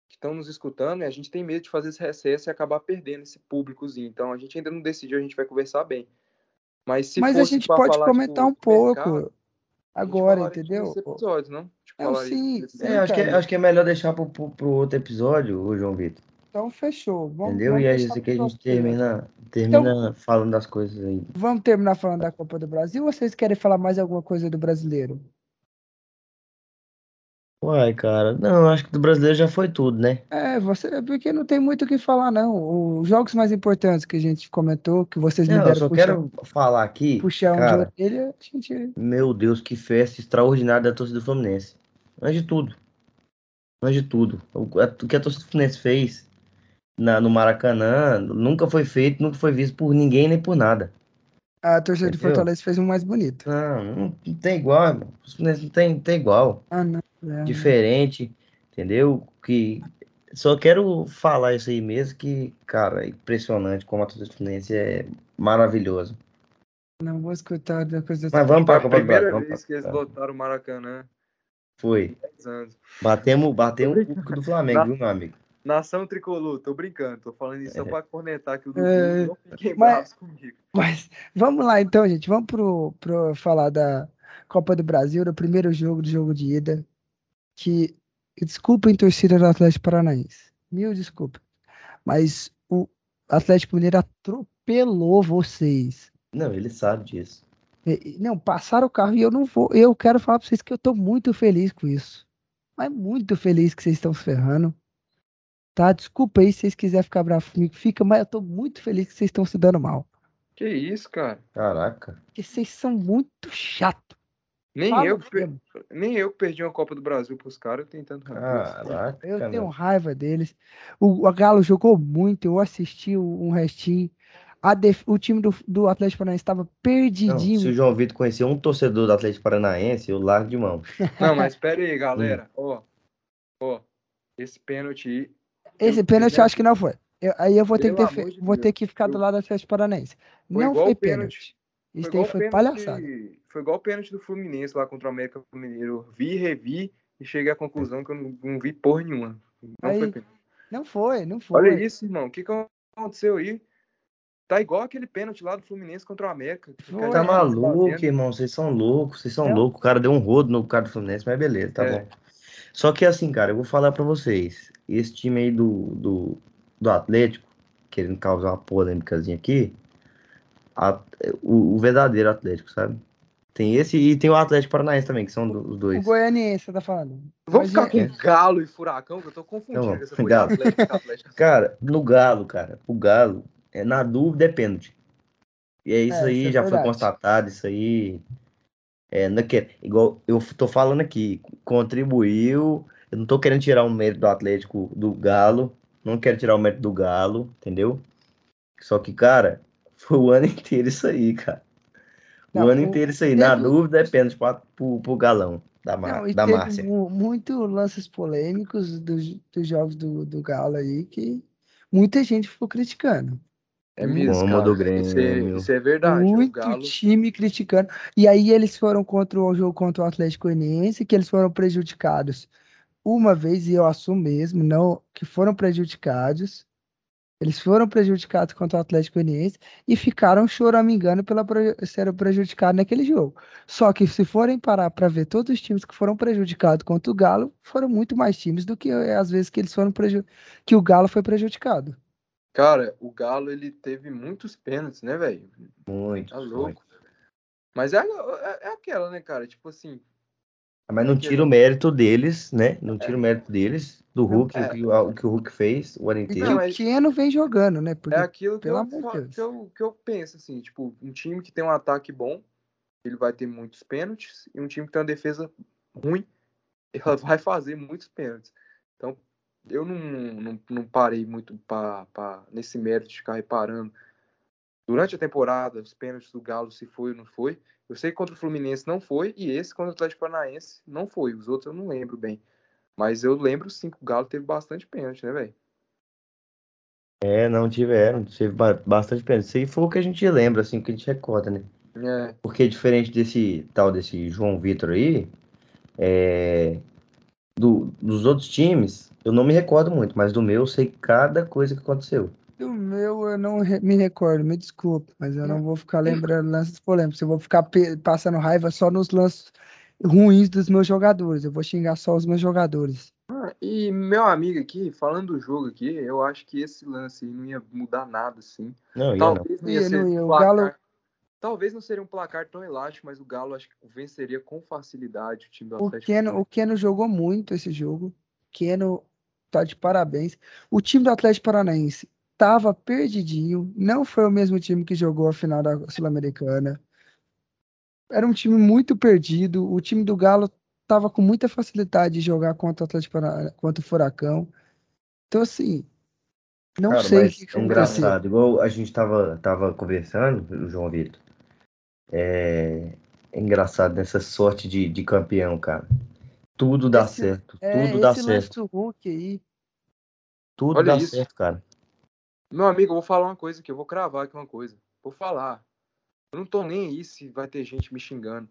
que estão nos escutando e a gente tem medo de fazer esse recesso e acabar perdendo esse públicozinho. Então a gente ainda não decidiu, a gente vai conversar bem. Mas se Mas a gente pode falar, comentar tipo, um pouco mercado, agora, entendeu? Episódios, não? Tipo, é, sim, sim é, acho, que, é, acho que é melhor deixar pro, pro, pro outro episódio, o João Vitor. Então fechou. Vamos, Entendeu? Vamos e aí isso aqui a gente termina, termina então, falando das coisas aí. Vamos terminar falando da Copa do Brasil ou vocês querem falar mais alguma coisa do brasileiro? Uai, cara, não, acho que do brasileiro já foi tudo, né? É, você, é porque não tem muito o que falar, não. Os jogos mais importantes que a gente comentou, que vocês não, eu só puxar, quero falar aqui, puxar cara, um de orelha, a gente... Meu Deus, que festa extraordinária da torcida do Fluminense. Antes de tudo. Antes de tudo. O, que a torcida do Fluminense fez na, no Maracanã nunca foi feito, nunca foi visto por ninguém nem por nada. A torcida de Fortaleza fez um mais bonito. Não, não, tem igual, irmão. Não tem, tem igual. Ah, não. É, Diferente, entendeu? Que só quero falar isso aí mesmo, que, cara, é impressionante como a torcida Fluminense é maravilhosa. Não vou escutar depois dessa. Mas vamos para a Copa do Brasil. primeira vez que eles botaram o Maracanã. Foi. Batemos, batemos o público do Flamengo, viu, meu amigo? Nação Tricolor, tô brincando, tô falando isso é. só pra cornetar que o Dudu é... não fiquem mas, comigo. Mas vamos lá então, gente, vamos pro, pro falar da Copa do Brasil, do primeiro jogo, do jogo de ida, que, desculpem torcida do Atlético Paranaense, mil desculpas, mas o Atlético Mineiro atropelou vocês. Não, ele sabe disso. Não, passaram o carro e eu não vou. Eu quero falar pra vocês que eu tô muito feliz com isso. Mas muito feliz que vocês estão se ferrando. Tá? Desculpa aí se vocês quiserem ficar bravo comigo, fica, mas eu tô muito feliz que vocês estão se dando mal. Que isso, cara? Caraca. Porque vocês são muito chato. Nem eu, nem eu que perdi uma Copa do Brasil pros caras, eu tenho tanto Caraca. Eu tenho raiva deles. O, o Galo jogou muito, eu assisti um restinho. Def... o time do, do Atlético Paranaense estava perdidinho. Não, se o João Vitor conhecer um torcedor do Atlético Paranaense, eu largo de mão. Não, mas espera aí, galera. Ó, ó, esse pênalti esse pênalti eu acho que não foi. Eu, aí eu vou ter, que ter, de vou ter que ficar do lado do Atlético Paranaense. Foi não foi pênalti. Isso foi, foi palhaçada. Foi igual o pênalti do Fluminense lá contra o América Mineiro. Vi, revi e cheguei à conclusão que eu não, não vi porra nenhuma. Não aí, foi pênalti. Não foi, não foi. Olha isso, irmão. O que, que aconteceu aí? Tá igual aquele pênalti lá do Fluminense contra o América. Foi. Tá maluco, irmão. Vocês são loucos, vocês são é. loucos. O cara deu um rodo no cara do Fluminense, mas beleza, tá é. bom. Só que assim, cara, eu vou falar para vocês. Esse time aí do, do, do Atlético, querendo causar uma polêmicazinha aqui, a, o, o, verdadeiro Atlético, sabe? Tem esse e tem o Atlético Paranaense também, que são os dois. O Goianiense, você tá falando. Vamos ficar com é. Galo e Furacão, que eu tô confundindo Não, essa Galo. Atlético, Atlético. Cara, no Galo, cara, o Galo, é, na dúvida é pênalti. E é isso é, aí, isso é já verdade. foi constatado, isso aí é, não é que, igual eu tô falando aqui, contribuiu. Eu não tô querendo tirar o mérito do Atlético do Galo. Não quero tirar o mérito do Galo, entendeu? Só que, cara, foi o ano inteiro isso aí, cara. O não, ano inteiro isso aí. Teve... Na dúvida, é pênalti pro, pro, pro galão da, Mar... não, da Márcia. Muito lances polêmicos dos, dos jogos do, do Galo aí que muita gente ficou criticando. É mesmo, cara. do Grêmio. Isso é, isso é verdade. Muito Galo... time criticando. E aí eles foram contra o jogo contra o Atlético Goianiense, que eles foram prejudicados uma vez, e eu assumo mesmo, não que foram prejudicados. Eles foram prejudicados contra o Atlético Goianiense e ficaram choramingando pela ser prejudicados naquele jogo. Só que se forem parar para ver todos os times que foram prejudicados contra o Galo, foram muito mais times do que às vezes que eles foram que o Galo foi prejudicado. Cara, o Galo ele teve muitos pênaltis, né, velho? Muito. Tá louco. Muito. Mas é, é, é, aquela, né, cara? Tipo assim. Mas não tira o mérito deles, né? Não tira é. o mérito deles, do Hulk, é. o, que, o, que, o Hulk fez o ano inteiro. Não, o Keno vem jogando, né? Porque, é aquilo que eu, que, eu, que eu penso, assim, tipo, um time que tem um ataque bom, ele vai ter muitos pênaltis, e um time que tem uma defesa ruim, ela vai fazer muitos pênaltis. Então, eu não, não, não parei muito pra, pra, nesse mérito de ficar reparando. Durante a temporada, os pênaltis do Galo, se foi ou não foi. Eu sei que contra o Fluminense não foi, e esse contra o Atlético Paranaense não foi. Os outros eu não lembro bem. Mas eu lembro sim que o Galo teve bastante pênalti, né, velho? É, não tiveram, teve bastante pênalti. Isso aí foi o que a gente lembra, assim, que a gente recorda, né? É. Porque diferente desse tal desse João Vitor aí, é, do, dos outros times, eu não me recordo muito, mas do meu eu sei cada coisa que aconteceu. Do meu eu não me recordo, me desculpe, mas eu não vou ficar lembrando lances polêmicos. Eu vou ficar passando raiva só nos lances ruins dos meus jogadores. Eu vou xingar só os meus jogadores. Ah, e meu amigo aqui, falando do jogo aqui, eu acho que esse lance não ia mudar nada, assim. Não, Talvez não, não ia, ser não ia. O Galo... Talvez não seria um placar tão elástico, mas o Galo acho que venceria com facilidade o time do Atlético. O Keno, o Keno jogou muito esse jogo. Keno tá de parabéns. O time do Atlético Paranaense tava perdidinho, não foi o mesmo time que jogou a final da Sul-Americana. Era um time muito perdido. O time do Galo tava com muita facilidade de jogar contra o Atlético contra o Furacão. Então assim, não Cara, sei o que, é engraçado, igual a gente tava, tava conversando, o João Vitor. É, é engraçado nessa sorte de, de campeão, cara. Tudo dá esse, certo. É, tudo dá certo. Hulk aí. Tudo Olha dá isso. certo, cara. Meu amigo, eu vou falar uma coisa aqui, eu vou cravar aqui uma coisa. Vou falar. Eu não tô nem aí se vai ter gente me xingando.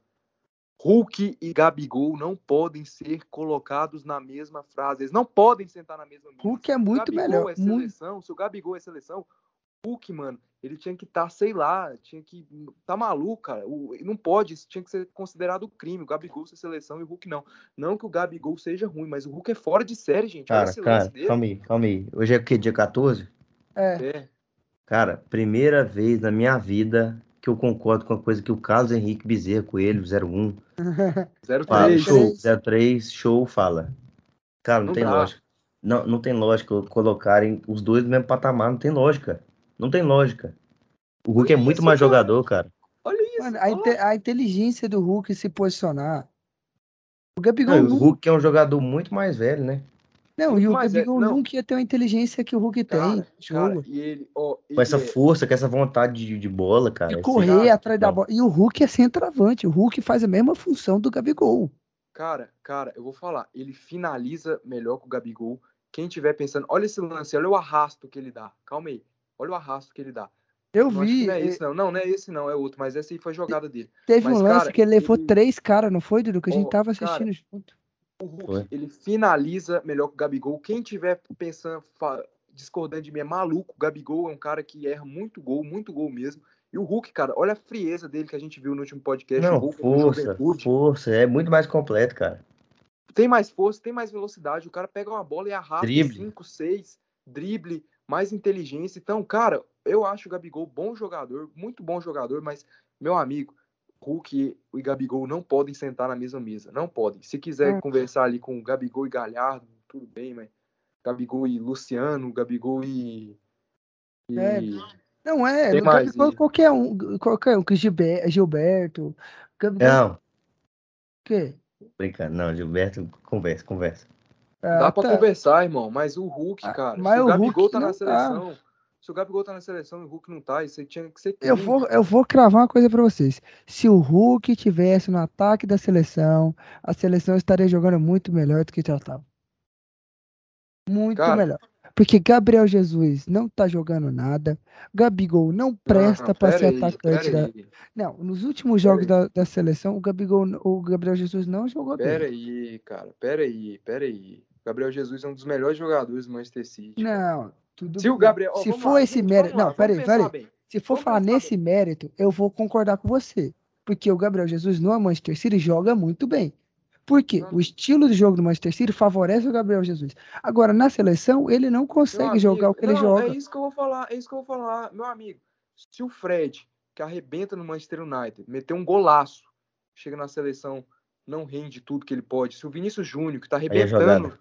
Hulk e Gabigol não podem ser colocados na mesma frase. Eles não podem sentar na mesma mesa. Hulk é muito se melhor. É seleção, muito... Se o Gabigol é seleção, Hulk, mano, ele tinha que estar, tá, sei lá, tinha que. Tá maluco, cara. O, não pode, tinha que ser considerado crime. O Gabigol ser seleção e o Hulk não. Não que o Gabigol seja ruim, mas o Hulk é fora de série, gente. Cara, cara, calma aí, calma aí. Hoje é o quê? Dia 14? É. é. Cara, primeira vez na minha vida que eu concordo com a coisa que o Carlos Henrique Bezerra Coelho, 01. 03. show, 03, show, fala. Cara, não, não tem dá. lógica. Não, não tem lógica colocarem os dois no mesmo patamar, não tem lógica. Não tem lógica. O Hulk é muito mais jogador, cara. Olha isso. Mano, a, inte a, inteligência do Hulk se posicionar. O Gabigol. Não, o Hulk é um jogador muito mais velho, né? Não, e o Mas Gabigol é, nunca ia ter a inteligência que o Hulk cara, tem. Cara, e ele, oh, com essa é... força, com essa vontade de, de bola, cara. De correr atrás da bola. E o Hulk é centroavante. O Hulk faz a mesma função do Gabigol. Cara, cara, eu vou falar. Ele finaliza melhor que o Gabigol. Quem tiver pensando, olha esse lance, olha o arrasto que ele dá. Calma aí. Olha o arrasto que ele dá. Eu não vi. Não é esse, não. Não, não é esse, não. É outro. Mas essa aí foi a jogada dele. Teve mas, um lance cara, que ele levou ele... três caras, não foi, Dudu? Que a gente tava assistindo cara, junto. O Hulk, ele finaliza melhor que o Gabigol. Quem tiver pensando, discordando de mim, é maluco. O Gabigol é um cara que erra muito gol, muito gol mesmo. E o Hulk, cara, olha a frieza dele que a gente viu no último podcast. Não, Hulk, força, força. É muito mais completo, cara. Tem mais força, tem mais velocidade. O cara pega uma bola e arrasta 5, 6, drible, mais inteligência. Então, cara, eu acho o Gabigol bom jogador, muito bom jogador, mas, meu amigo, Hulk e Gabigol não podem sentar na mesma mesa. Não podem. Se quiser é. conversar ali com Gabigol e Galhardo, tudo bem, mas Gabigol e Luciano, Gabigol e. e... É. Não é, Tem mais, Gabigol, e... qualquer um, qualquer um, que Gilberto. Gabigol... Não. O quê? Brincando, não, Gilberto, conversa, conversa. Ah, Dá pra tá. conversar, irmão, mas o Hulk, ah, cara, mas o, o Gabigol Hulk tá na seleção. Tá. Se o Gabigol tá na seleção e o Hulk não tá, isso tinha que ser. Eu vou, eu vou cravar uma coisa pra vocês. Se o Hulk tivesse no ataque da seleção, a seleção estaria jogando muito melhor do que já tava. Muito Cara, melhor. Porque Gabriel Jesus não tá jogando nada. Gabigol não presta para ser aí, atacante da. Aí. Não, nos últimos pera jogos da, da, seleção, o Gabigol, o Gabriel Jesus não jogou pera bem. Pera aí, cara. Pera aí, pera aí. Gabriel Jesus é um dos melhores jogadores do Manchester City. Não, tudo Se o Gabriel. Se for lá, esse mérito. Não, peraí, peraí. Se for vamos falar nesse bem. mérito, eu vou concordar com você. Porque o Gabriel Jesus no Manchester City joga muito bem. Por quê? O estilo de jogo do Manchester City favorece o Gabriel Jesus. Agora, na seleção, ele não consegue amigo, jogar o que não, ele joga. É isso que eu vou falar, é isso que eu vou falar, meu amigo. Se o Fred, que arrebenta no Manchester United, meteu um golaço, chega na seleção, não rende tudo que ele pode. Se o Vinícius Júnior, que tá é arrebentando,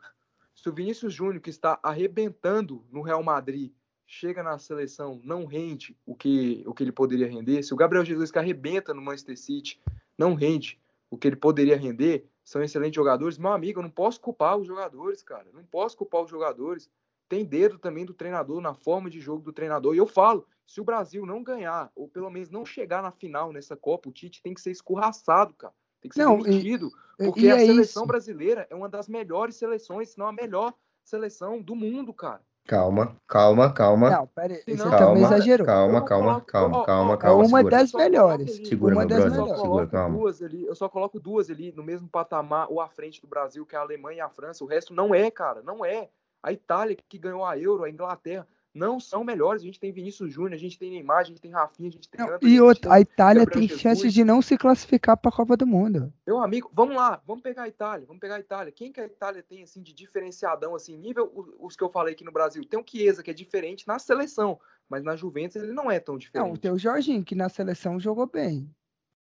se o Vinícius Júnior, que está arrebentando no Real Madrid, chega na seleção, não rende o que, o que ele poderia render, se o Gabriel Jesus, que arrebenta no Manchester City, não rende o que ele poderia render, são excelentes jogadores. Meu amigo, eu não posso culpar os jogadores, cara. Não posso culpar os jogadores. Tem dedo também do treinador, na forma de jogo do treinador. E eu falo, se o Brasil não ganhar, ou pelo menos não chegar na final nessa Copa, o Tite tem que ser escorraçado, cara. Tem que ser não, demitido. E, porque e a é seleção isso. brasileira é uma das melhores seleções, se não a melhor seleção do mundo, cara. Calma, calma, calma. Não, pera aí, você também exagerou. Calma, calma, calma, calma, calma. É uma das melhores. Segura, uma das melhores. Segura, calma. Duas ali, eu só coloco duas ali no mesmo patamar ou à frente do Brasil, que é a Alemanha e a França. O resto não é, cara, não é. A Itália que ganhou a Euro, a Inglaterra não são melhores. A gente tem Vinícius Júnior, a gente tem Neymar, a gente tem Rafinha, a gente tem. Não, e outra, a Itália tem chances de não se classificar para a Copa do Mundo. Meu amigo, vamos lá, vamos pegar a Itália, vamos pegar a Itália. Quem que a Itália tem assim de diferenciadão assim, nível os que eu falei aqui no Brasil? Tem o Chiesa que é diferente na seleção, mas na Juventus ele não é tão diferente. Não, tem o Jorginho que na seleção jogou bem.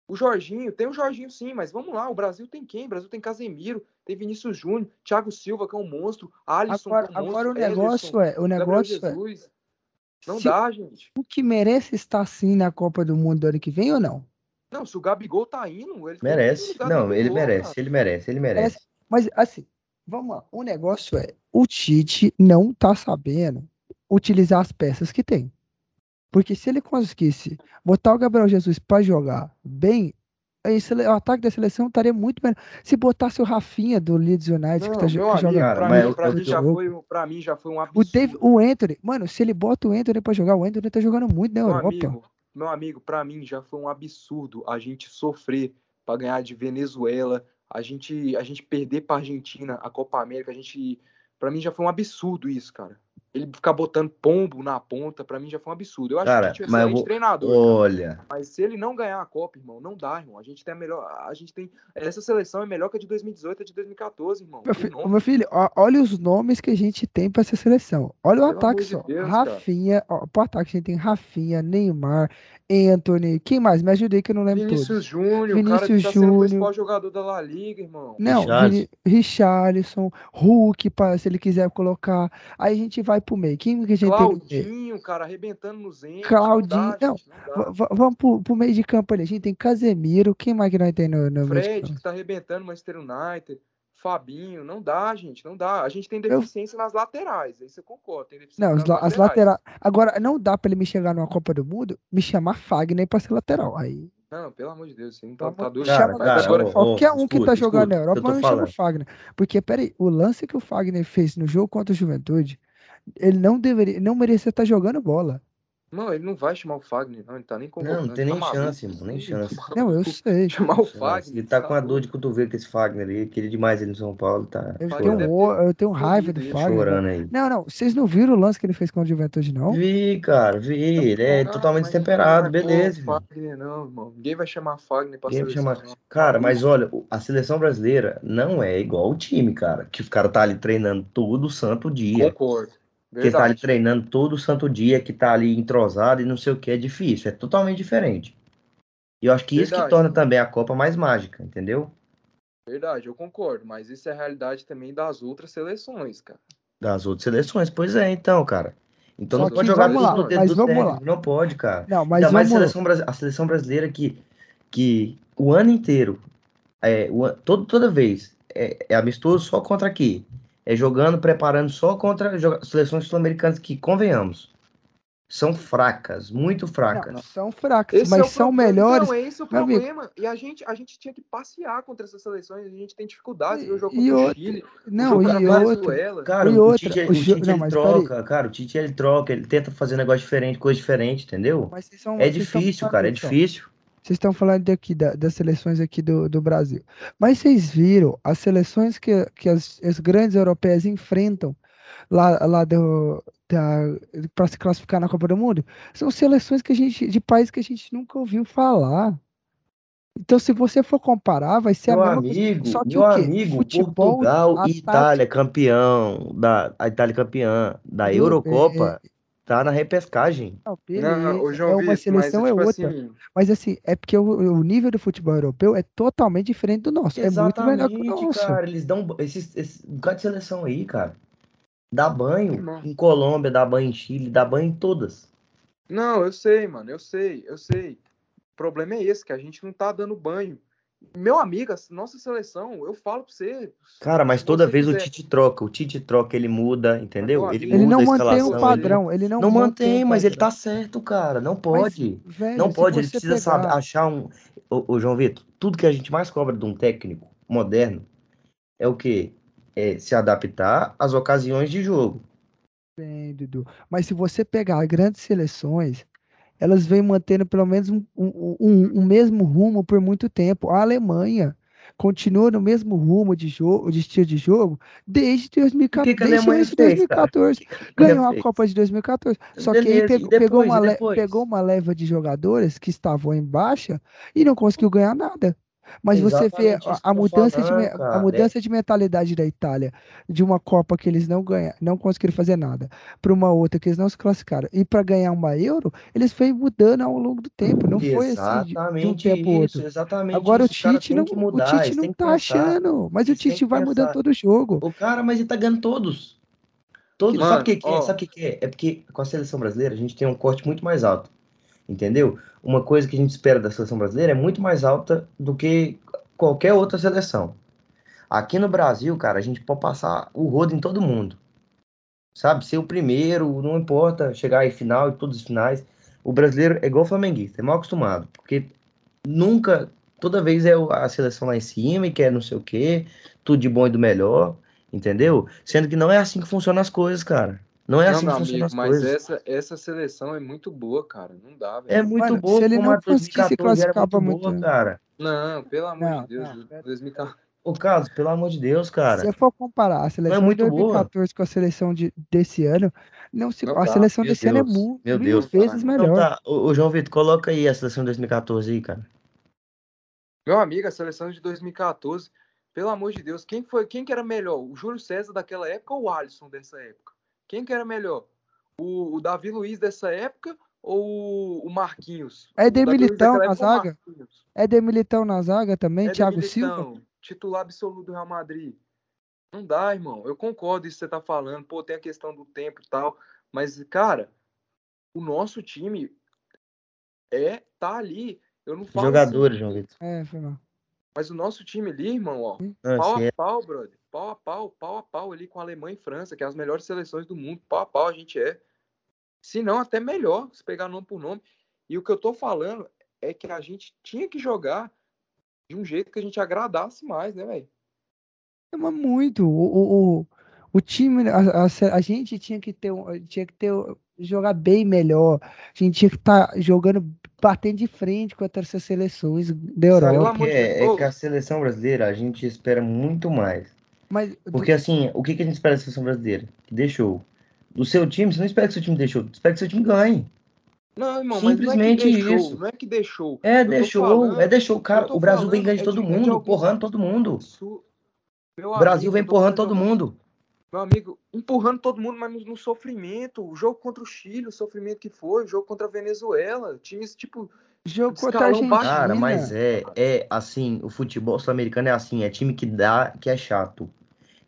O Jorginho, tem o Jorginho sim, mas vamos lá, o Brasil tem quem? O Brasil tem Casemiro, tem Vinícius Júnior, Thiago Silva, que é um monstro, Alisson, agora, que é um monstro, agora o negócio Ederson, é, o negócio é, não se, dá, gente. O que merece estar assim na Copa do Mundo do ano que vem ou não? Não, se o Gabigol tá indo, ele merece. Não, ele merece, cara. ele merece, ele merece. Mas assim, vamos lá. O negócio é, o Tite não tá sabendo utilizar as peças que tem. Porque se ele conseguisse botar o Gabriel Jesus para jogar bem, o ataque da seleção estaria muito melhor. Se botasse o Rafinha do Leeds United, Não, que, tá, que meu joga amigo, cara, pra, mim, eu- pra, eu- mim já foi, pra mim já foi um O, absurdo. Dave, o Anthony, mano, se ele bota o Anthony pra jogar, o Anthony tá jogando muito na Meu Europa. amigo, meu amigo, pra mim já foi um absurdo a gente sofrer pra ganhar de Venezuela, a gente, a gente perder pra Argentina a Copa América, a gente, para mim já foi um absurdo isso, cara. Ele ficar botando pombo na ponta, pra mim já foi um absurdo. Eu acho Cara, que a gente é um excelente vou- treinador, cara. Olha, Mas se ele não ganhar a Copa, irmão, não dá, irmão. A gente tem a melhor, a gente tem essa seleção é melhor que a de 2018, a de 2014, irmão. Meu, fi- meu filho, ó, olha os nomes que a gente tem pra essa seleção. Olha o Pelo ataque de só. Deus, cara. Rafinha, ó, pro ataque a gente tem Rafinha, Neymar, Anthony. Quem mais? Me ajudei que eu não lembro Vinícius todos. Júnior, o cara que Vinícius tá sendo o Júnior. principal jogador da La Liga, irmão. Não, Richarlison, Hulk, pra, se ele quiser colocar. Aí a gente vai pro meio. Quem que a gente? Claudinho, cara, arrebentando nos entes. Claudinho, Não dá, não, vamos pro, pro meio de campo ali. A gente tem Casemiro. Quem mais que nós tem no, no meio de Fred, campo? que tá arrebentando o Manchester United. Fabinho, não dá, gente, não dá. A gente tem Eu- deficiência nas laterais, aí você concorda, tem deficiência Não, nas as, la- as laterais. laterais. Agora, não dá pra ele me chegar numa Copa do Mundo, me chamar Fagner pra ser lateral. Aí. Não, pelo amor de Deus, você não tá, tá doido. Cara, chama, cara, agora, qualquer um que escuta, tá jogando na escuta, Europa, eu mas não chama o. Fagner. Porque, peraí, o lance que o Fagner fez no jogo contra o Juventude, ele não deveria, não merecia estar jogando bola. Não, ele não vai chamar o Fagner, não, ele tá nem convocando. Não, não tem tá nem maluco. chance, irmão, nem chance. Não, eu sei. Chamar o Fagner. Ele tá com a dor de cotovelo com esse Fagner aí, queria demais ele no São Paulo, tá Eu tenho, o- ter eu tenho raiva do Fagner. chorando aí. Não, não, vocês não viram o lance que ele fez contra o Juventude, não? Vi, cara, vi. Ele é Ah, totalmente destemperado, vai beleza, o. Fagner, não, irmão. Ninguém vai chamar Fagner pra Ninguém vai seleção. chamar-. Cara, mas olha, o- a seleção brasileira não é igual o time, cara. Que os caras tá ali treinando todo santo dia. Concordo. Que tá ali Verdade. treinando todo santo dia, que tá ali entrosado e não sei o que, é difícil, é totalmente diferente. E eu acho que isso que Verdade. torna também a Copa mais mágica, entendeu? Verdade, eu concordo. Mas isso é a realidade também das outras seleções, cara. Das outras seleções. Pois é, então, cara. Então Só não pode jogar tudo lá, no dedo do lá. não pode, cara. Não, mas Ainda mais a seleção, a seleção brasileira que, que o ano inteiro, é, o todo, toda vez, é, é amistoso só contra aqui. É jogando, preparando só contra seleções sul-americanas que, convenhamos, são fracas, muito Não, fracas. são fracos, Esse mas é o são problema. melhores. Então, esse é o Meu amigo. problema. E a gente, a gente tinha que passear contra essas seleções. A gente tem dificuldade. O jogo E contra o Chile, o Não, e outra. Venezuela. Cara, E o outra, Tite, o o jo- Tite não, ele troca, cara, o Tite ele troca, ele tenta fazer negócio diferente, coisa diferente, entendeu? Mas vocês são- É difícil, cara, é ó. difícil. Vocês estão falando daqui da- das seleções aqui do, do Brasil. Mas vocês viram as seleções que, que as, as grandes europeias enfrentam lá, lá do, para se classificar na Copa do Mundo? São seleções que a gente, de países que a gente nunca ouviu falar. Então, se você for comparar, vai ser a Meu mesma coisa. amigo, Só que meu o quê? amigo, Futebol, Portugal e Itália campeão da a Itália campeã da? Eurocopa tá na repescagem. Não, Não, João é uma Vitor, mas, seleção, é tipo outra. assim, Mas assim, é porque o, o nível do futebol europeu é totalmente diferente do nosso. É muito melhor que o Exatamente, nosso. cara, eles dão esses esse bocado de seleção aí, cara. Dá banho Irmão. em Colômbia, dá banho em Chile, dá banho em todas. Não, eu sei, mano, eu sei, eu sei. O problema é esse, que a gente não tá dando banho. Meu amigo, a nossa seleção, eu falo pra você. Cara, mas toda vez o quiser- Tite troca, o Tite troca, ele muda, entendeu? Ele Ele muda não a mantém escalação, ele- padrão, ele não, Não mantém, um mas ele tá certo, cara. Não Mas, pode. velho, Não pode, ele precisa saber pegar- achar um. Ô, ô, João Vitor, tudo que a gente mais cobra de um técnico moderno é o quê? É se adaptar às ocasiões de jogo. Bem, Dudu. Mas se você pegar grandes seleções, elas vêm mantendo pelo menos um, um, um- um mesmo rumo por muito tempo. A Alemanha continua no mesmo rumo de jogo, de estilo de jogo, desde 2014, O que que a desde Alemanha antes de fez, cara? 2014. O que que a Ganhou a fez? Copa de 2014. Só que aí pegou, pegou depois, uma le- depois? pegou uma leva de jogadores que estavam em baixa e não conseguiu ganhar nada. Mas você vê Exatamente a, a mudança de, falando, a cara. mudança de mentalidade da Itália de uma Copa que eles não ganham, não conseguiram fazer nada, para uma outra que eles não se classificaram e para ganhar uma Euro, eles foi mudando ao longo do tempo. Não foi assim de, de um Exatamente tempo isso, outro. exatamente Agora o Tite não, que o mudar, Tite não tá pensar. achando, mas o Tite vai mudando todo jogo. O cara, mas ele tá ganhando todos. Todos. Mano, sabe o que, que é? Sabe o que, que é? É porque com a seleção brasileira a gente tem um corte muito mais alto. Entendeu? Uma coisa que a gente espera da seleção brasileira é muito mais alta do que qualquer outra seleção. Aqui no Brasil, cara, a gente pode passar o rodo em todo mundo. Sabe? Ser o primeiro, não importa chegar em final e todos os finais. o brasileiro é igual o flamenguista, é mal acostumado. Porque nunca, toda vez é a seleção lá em cima e quer não sei o quê, tudo de bom e do melhor, entendeu? Sendo que não é assim que funcionam as coisas, cara. Não é Não, assim que funcionam amigo, as mas coisas. essa, essa seleção é muito boa, cara. Não dá, É velho. muito Mano, boa, se ele não conseguisse 2014 era classificar muito pra boa, muito- cara. Não, pelo amor Não, de Deus. não, pera- 2014. Ô, Carlos, pelo amor de Deus, Se cara. você for comparar a seleção de muito boa. 2014 com a seleção de, desse ano, não se, Não a dá, seleção desse ano é Deus, mu- meu mil Deus. vezes Então Então melhor. tá, ô, ô, João Vitor, coloca aí a seleção de 2014 aí, cara. Meu amigo, a seleção de 2014, pelo amor de Deus, quem foi, quem que era melhor? O Júlio César daquela época ou o Alisson dessa época? Quem que era melhor? O, o Davi Luiz dessa época ou o Marquinhos? É Luiz Militão na zaga? Marquinhos? Éder Militão na zaga também, Éder Thiago Silva. Militão, titular absoluto do Real Madrid. Não dá, irmão. Eu concordo isso que você tá falando. Pô, tem a questão do tempo e tal. Mas, cara, o nosso time é tá ali. Eu não falo Jogadores, assim, João Vitor. É, foi mal. mas o nosso time ali, irmão, ó, Ah, pau a é. pau, brother. Pau a pau, pau a pau ali com a Alemanha e França, que é as melhores seleções do mundo. Pau a pau a gente é. Se não, até melhor, se pegar nome por nome. E o que eu tô falando é que a gente tinha que jogar de um jeito que a gente agradasse mais, né, velho? É, Mas muito. O, o, o, o time, a, a, a gente tinha que ter, tinha que ter, jogar bem melhor. A gente tinha que estar jogando, batendo de frente contra essas seleções da Sabe Europa. de é? É que a seleção brasileira, a gente espera muito mais. Mas do- Porque assim, o que que a gente espera da seleção brasileira? Que deixou. Do seu time, você não espera que seu time deixou, você espera que seu time ganhe. Não, irmão, mas não é que Simplesmente deixou, isso. não é que deixou. É, deixou, falando- é, deixou. Cara, o Brasil vem falando ganhando de é todo mundo, alguns porrando todo mundo. Isso- O Brasil amigo, vem empurrando todo mundo. Meu amigo, empurrando todo mundo, mas no, no sofrimento. O jogo contra o Chile, o sofrimento que foi, o jogo contra a Venezuela. Times, tipo, jogo contra a. Argentina. Cara, mas é, é assim, o futebol sul-americano é assim, é time que dá, que é chato.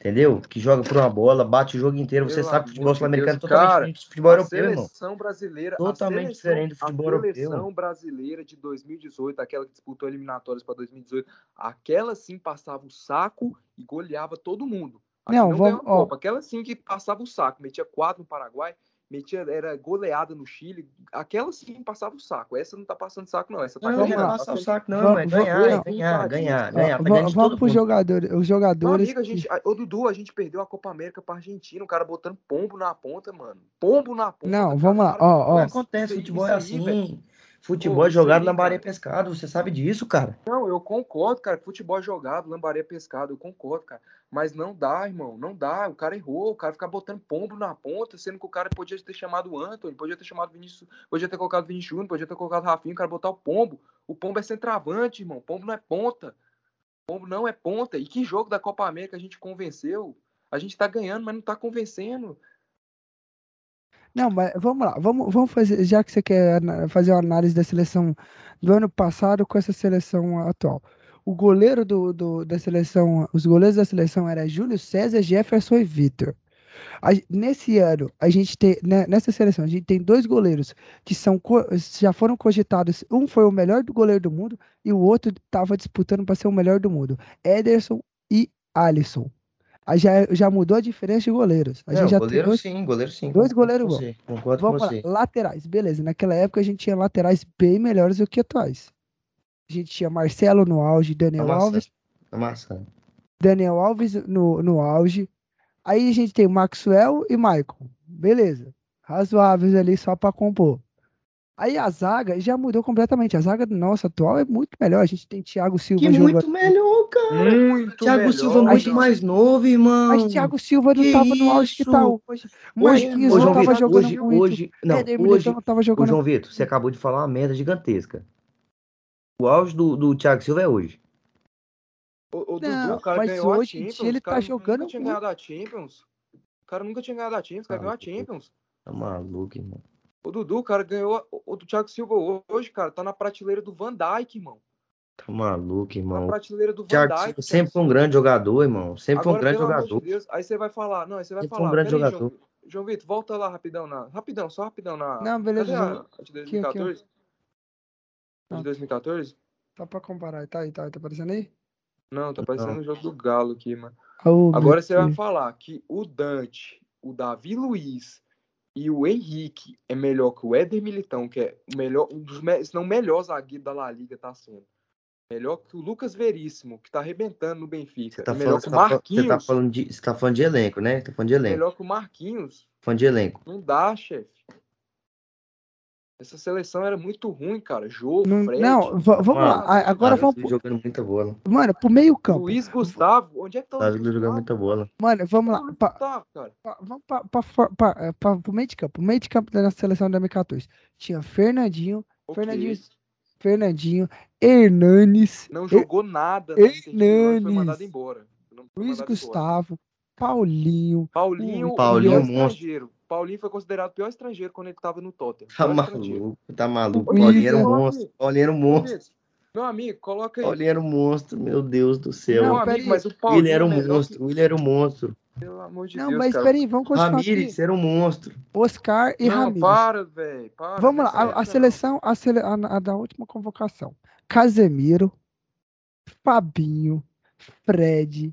Entendeu? Que joga por uma bola, bate o jogo inteiro. Você Pelo sabe que o futebol sul-americano é totalmente cara, diferente do futebol a europeu, irmão. seleção brasileira. a Totalmente seleção- diferente do futebol A europeu. seleção brasileira de 2018, aquela que disputou eliminatórias para 2018, aquela sim passava o saco e goleava todo mundo. A Não, não vamos- a ó. Aquela sim que passava o saco, metia quatro no Paraguai, metia, era goleada no Chile. Aquela sim passava o saco. Essa não tá passando saco, não. Essa tá Não, não ganhando. tá passar o saco, não, Vamos- é vamos- ganhar, não. ganhar, ganhar, ganhar. De vamos pros jogadores. Os jogadores. amigo, a gente, a- ô Dudu, a gente perdeu a Copa América pra Argentina, o cara botando pombo na ponta, mano. Pombo na ponta. Não, cara. vamos lá, Cara, ó, ó. Não acontece, futebol é assim. Futebol Pô, é jogado Maria cara. Pescado, você sabe disso, cara. Não, eu concordo, cara. Futebol é jogado, lambaria pescado, eu concordo, cara. Mas não dá, irmão, não dá. O cara errou, o cara fica botando pombo na ponta, sendo que o cara podia ter chamado o Anthony, podia ter chamado o Vinícius, podia ter colocado o Vinícius Júnior, podia ter colocado o Rafinha, o cara botar o pombo. O pombo é centroavante, irmão. O pombo não é ponta. O pombo não é ponta. E que jogo da Copa América a gente convenceu? A gente tá ganhando, mas não tá convencendo. Não, mas vamos lá, vamos, vamos fazer, já que você quer fazer uma análise da seleção do ano passado com essa seleção atual. O goleiro do, do- da seleção, os goleiros da seleção era Júlio César, Jefferson e Vitor. Nesse ano, a gente tem, né, nessa seleção, a gente tem dois goleiros que são, já foram cogitados. Um foi o melhor goleiro do mundo e o outro estava disputando para ser o melhor do mundo. Ederson e Alisson. Aí já, já mudou a diferença de goleiros. A É, gente já tem goleiro dois, sim, goleiro sim. dois goleiros bons. Concordo Vamos com você. laterais, beleza. Naquela época a gente tinha laterais bem melhores do que atuais. A gente tinha Marcelo no auge, Daniel Amassando. Alves, Amassando. Daniel Alves no, no auge. Aí a gente tem Maxwell e Michael. Beleza. Razoáveis ali só para compor. Aí a zaga já mudou completamente. A zaga nossa atual é muito melhor. A gente tem Thiago Silva Que jogando. muito melhor, cara. Muito Thiago melhor, Silva A muito gente- mais novo, irmão. Mas Thiago Silva não que tava no auge que tá hoje. Hoje, ô, não João tava Vitor, jogando hoje, muito. hoje, não, Éder hoje, não tava ô, jogando João Vitor, você acabou de falar uma merda gigantesca. O auge do, do Thiago Silva é hoje. O, o Não, Dudu, o cara mas ganhou a hoje em Champions. ele o cara tá jogando nunca tinha muito. ganhado a Champions. O cara nunca tinha ganhado a Champions, o cara Ah, ganhou a. Champions. Tá maluco, irmão. O Dudu, o cara ganhou. a- O do Thiago Silva hoje, cara, tá na prateleira do Van Dijk, irmão. Tá maluco, Na irmão. prateleira do Van Thiago Dijk. Sempre foi um grande jogador, irmão. Sempre foi um grande jogador. de Deus, aí você vai falar. Não, aí você vai Sempre foi um falar. grande jogador. João, João Vitor, volta lá rapidão na. Rapidão, só rapidão na. Não, beleza, Cadê a, a de Aqui, aqui, ó. 2014? A Tá. de 2014? Só pra comparar. Tá aí, tá, tá aparecendo aí? Não, tá parecendo o jogo do Galo aqui, mano. Oh, Agora você vai falar que o Dante, o Davi Luiz e o Henrique é melhor que o Éder Militão, que é o melhor, um dos, se não o melhor zagueiro da La Liga, tá sendo. Melhor que o Lucas Veríssimo, que tá arrebentando no Benfica. Tá é melhor falando, que o você, tá, Marquinhos. você tá falando de, você tá falando de elenco, né? Tá falando de elenco. Melhor que o Marquinhos. Falando de elenco. Não dá, chefe. Essa seleção era muito ruim, cara. Jô, Não, Fred, não va- vamos lá. Agora vamos. pro- jogando muita bola. Mano, pro meio campo. Luiz Gustavo. Onde é que tá o Luiz jogando Gustavo? muita bola. Mano, vamos lá. Pa- Gustavo, cara. pa- Vamos pra, pra, pra, eh, pra, pro meio de campo. O meio de campo da nossa seleção de 2014. Tinha Fernandinho, Ok. Fernandinho, Fernandinho, Hernanes, Não E- jogou nada e foi Hernanes, mandado embora. Não foi Luiz mandado embora. Gustavo, Paulinho. Paulinho, o o Paulinho monstro. estrangeiro. Paulinho foi considerado o pior estrangeiro quando ele tava no Tottenham. Tá maluco, tá maluco. Paulinho era um monstro. Paulinho era um monstro. Meu amigo, coloca aí. Paulinho era um monstro, meu Deus do céu. Não, amigo, mas o Paulinho Ele era um é monstro, ele era um monstro. que- Pelo amor de Não, Deus, mas cara. peraí, vamos continuar Ramires aqui. era um monstro. Oscar e não, Ramires. para, velho. Para. Vamos lá, a, a seleção, a, sele, a, a da última convocação. Casemiro, Fabinho, Fred,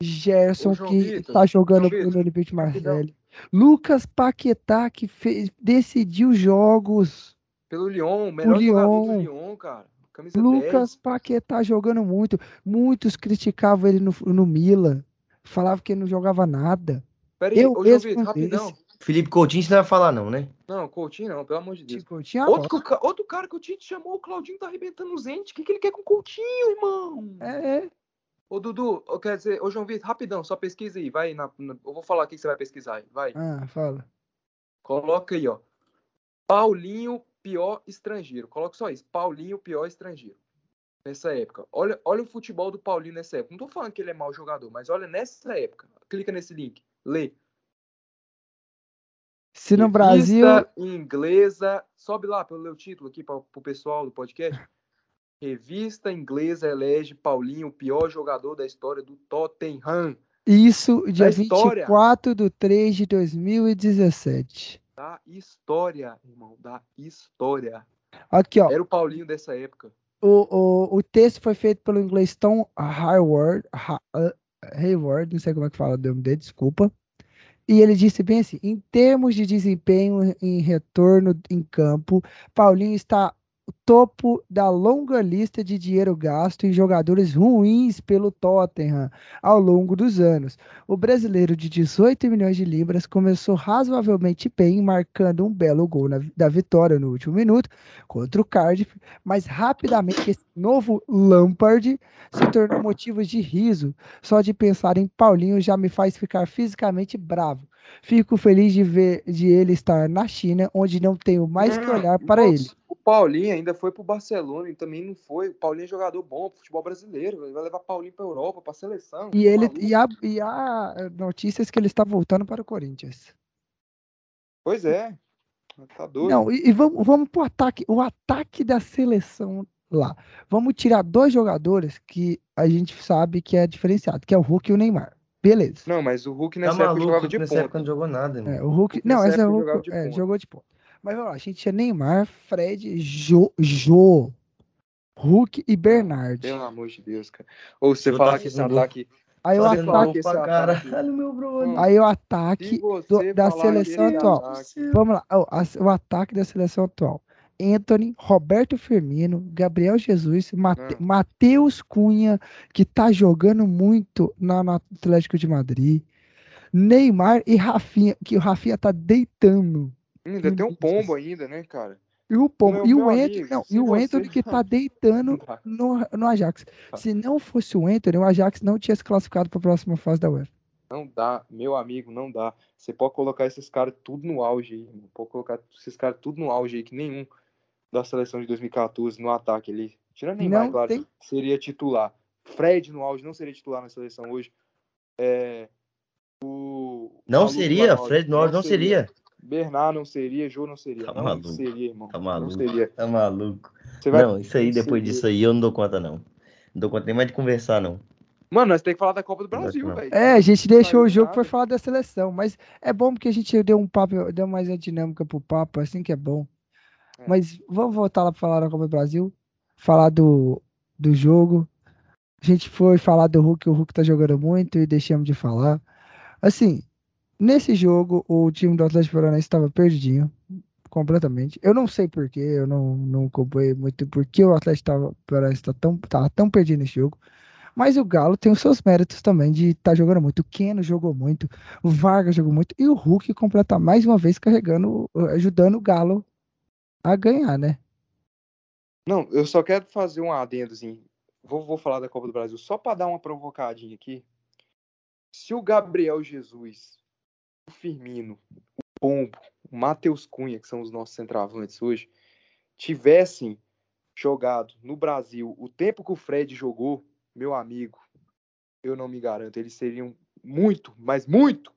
Gerson, que está jogando no Olympique. Marseille. Lucas Paquetá, que fez, decidiu jogos. Pelo Lyon, o melhor jogador do Lyon, cara. Camisa Lucas 10. Paquetá jogando muito. Muitos criticavam ele no, no Milan. Falavam que ele não jogava nada. Pera aí, eu ô, João Vitor, rapidão. Felipe Coutinho você não vai falar, não, né? Não, Coutinho não, pelo amor de Deus. Tipo, tinha Outro, que o ca- outro cara que o Tite chamou, o Claudinho tá arrebentando os entes. O que, que ele quer com o Coutinho, irmão? É, é. Ô, Dudu, eu quero dizer, ô, João Vitor, rapidão, só pesquisa aí, vai na, na- eu vou falar aqui que você vai pesquisar aí, vai. Ah, fala. Coloca aí, ó. Paulinho, pior estrangeiro. Coloca só isso, Paulinho, pior estrangeiro. Nessa época. Olha, olha o futebol do Paulinho nessa época. Não tô falando que ele é mau jogador, mas olha nessa época. Clica nesse link, lê. Se no Brasil. Revista inglesa, sobe lá pelo meu título aqui para o pessoal do podcast. Revista inglesa elege Paulinho o pior jogador da história do Tottenham. Isso, dia história. 24 de 3 de 2017. Da história, irmão, da história. Aqui, ó. Era o Paulinho dessa época. O, o, o texto foi feito pelo inglês Tom Hayward, Ha- uh, Hayward, não sei como é que fala o nome dele, desculpa. E ele disse bem assim: em termos de desempenho em retorno em campo, Paulinho está topo da longa lista de dinheiro gasto em jogadores ruins pelo Tottenham ao longo dos anos. O brasileiro de 18 milhões de libras começou razoavelmente bem, marcando um belo gol na- da vitória no último minuto contra o Cardiff, mas rapidamente esse novo Lampard se tornou motivo de riso. Só de pensar em Paulinho já me faz ficar fisicamente bravo. Fico feliz de ver de ele estar na China, onde não tenho mais que olhar para ele. O Paulinho ainda foi pro Barcelona e também não foi. O Paulinho é jogador bom pro futebol brasileiro. Ele vai levar Paulinho pra Europa, pra seleção. E tá ele maluco? e há, e há notícias que ele está voltando para o Corinthians. Pois é. Tá doido. Não, e, e vamos, vamos pro ataque, o ataque da seleção lá. Vamos tirar dois jogadores que a gente sabe que é diferenciado, que é o Hulk e o Neymar. Beleza. Não, mas o Hulk Tá nessa época maluco, jogava de nessa ponta. época não jogou nada, irmão. É, o Hulk. Não, nessa essa é o época Hulk. jogava de é, jogou de ponta. Mas vamos lá, a gente tinha Neymar, Fred, Jô, Jô, Hulk e Bernard. Pelo amor de Deus, cara. Ou você Eu falar que esse ataque. Aí o ataque, esse ataque- caralho, meu brother. aí o ataque você da seleção atual. ataque- Vamos lá, a- o ataque da seleção atual. Anthony, Roberto Firmino, Gabriel Jesus, Mate- Não. Matheus Cunha, que tá jogando muito na, no Atlético de Madrid. Neymar e Rafinha, que o Rafinha tá deitando. Hum, Ainda tem um pombo ainda, né, cara? E o, Pom- Meu- e o Anthony, amigo, não, e o Anthony que tá deitando no, no Ajax. Tá. Se não fosse o Anthony, o Ajax não tinha se classificado para a próxima fase da UEFA. Não dá, meu amigo, não dá. Você pode colocar esses caras tudo no auge aí, irmão. Pode colocar esses caras tudo no auge aí, que nenhum da seleção de 2014 no ataque ali. Tirando Neymar, Não claro, tem- seria titular. Fred no auge não seria titular na seleção hoje. É, o Não Maluco seria, lá no auge Fred Norris não seria. Bernard não seria, Jô não seria. Tá não maluco. seria, irmão. Tá Não maluco. seria. Tá maluco. Você vai... Não, isso aí, não depois seria. disso aí, eu não dou conta, não. Não dou conta nem mais de conversar, não. Mano, nós temos que falar da Copa do Não, Brasil, não. velho. É, a gente deixou o jogo para falar da seleção, mas é bom porque a gente deu um papo, deu mais uma dinâmica pro papo, assim que é bom. É. Mas vamos voltar lá para falar da Copa do Brasil, falar do, do jogo. A gente foi falar do Hulk, o Hulk tá jogando muito e deixamos de falar. Assim, Nesse jogo, o time do Atlético Paranaense estava perdidinho, completamente. Eu não sei porquê, eu não, não acompanhei muito porque o Atlético Paranaense tá tão, tava tão perdido nesse jogo. Mas o Galo tem os seus méritos também de estar tá jogando muito. O Keno jogou muito, o Vargas jogou muito e o Hulk completa mais uma vez carregando, ajudando o Galo a ganhar, né? Não, eu só quero fazer um adendo, assim. Vou, vou falar da Copa do Brasil só para dar uma provocadinha aqui. Se o Gabriel Jesus, o Firmino, o Pombo, o Matheus Cunha, que são os nossos centroavantes hoje, tivessem jogado no Brasil o tempo que o Fred jogou, meu amigo, eu não me garanto, eles seriam muito, mas muito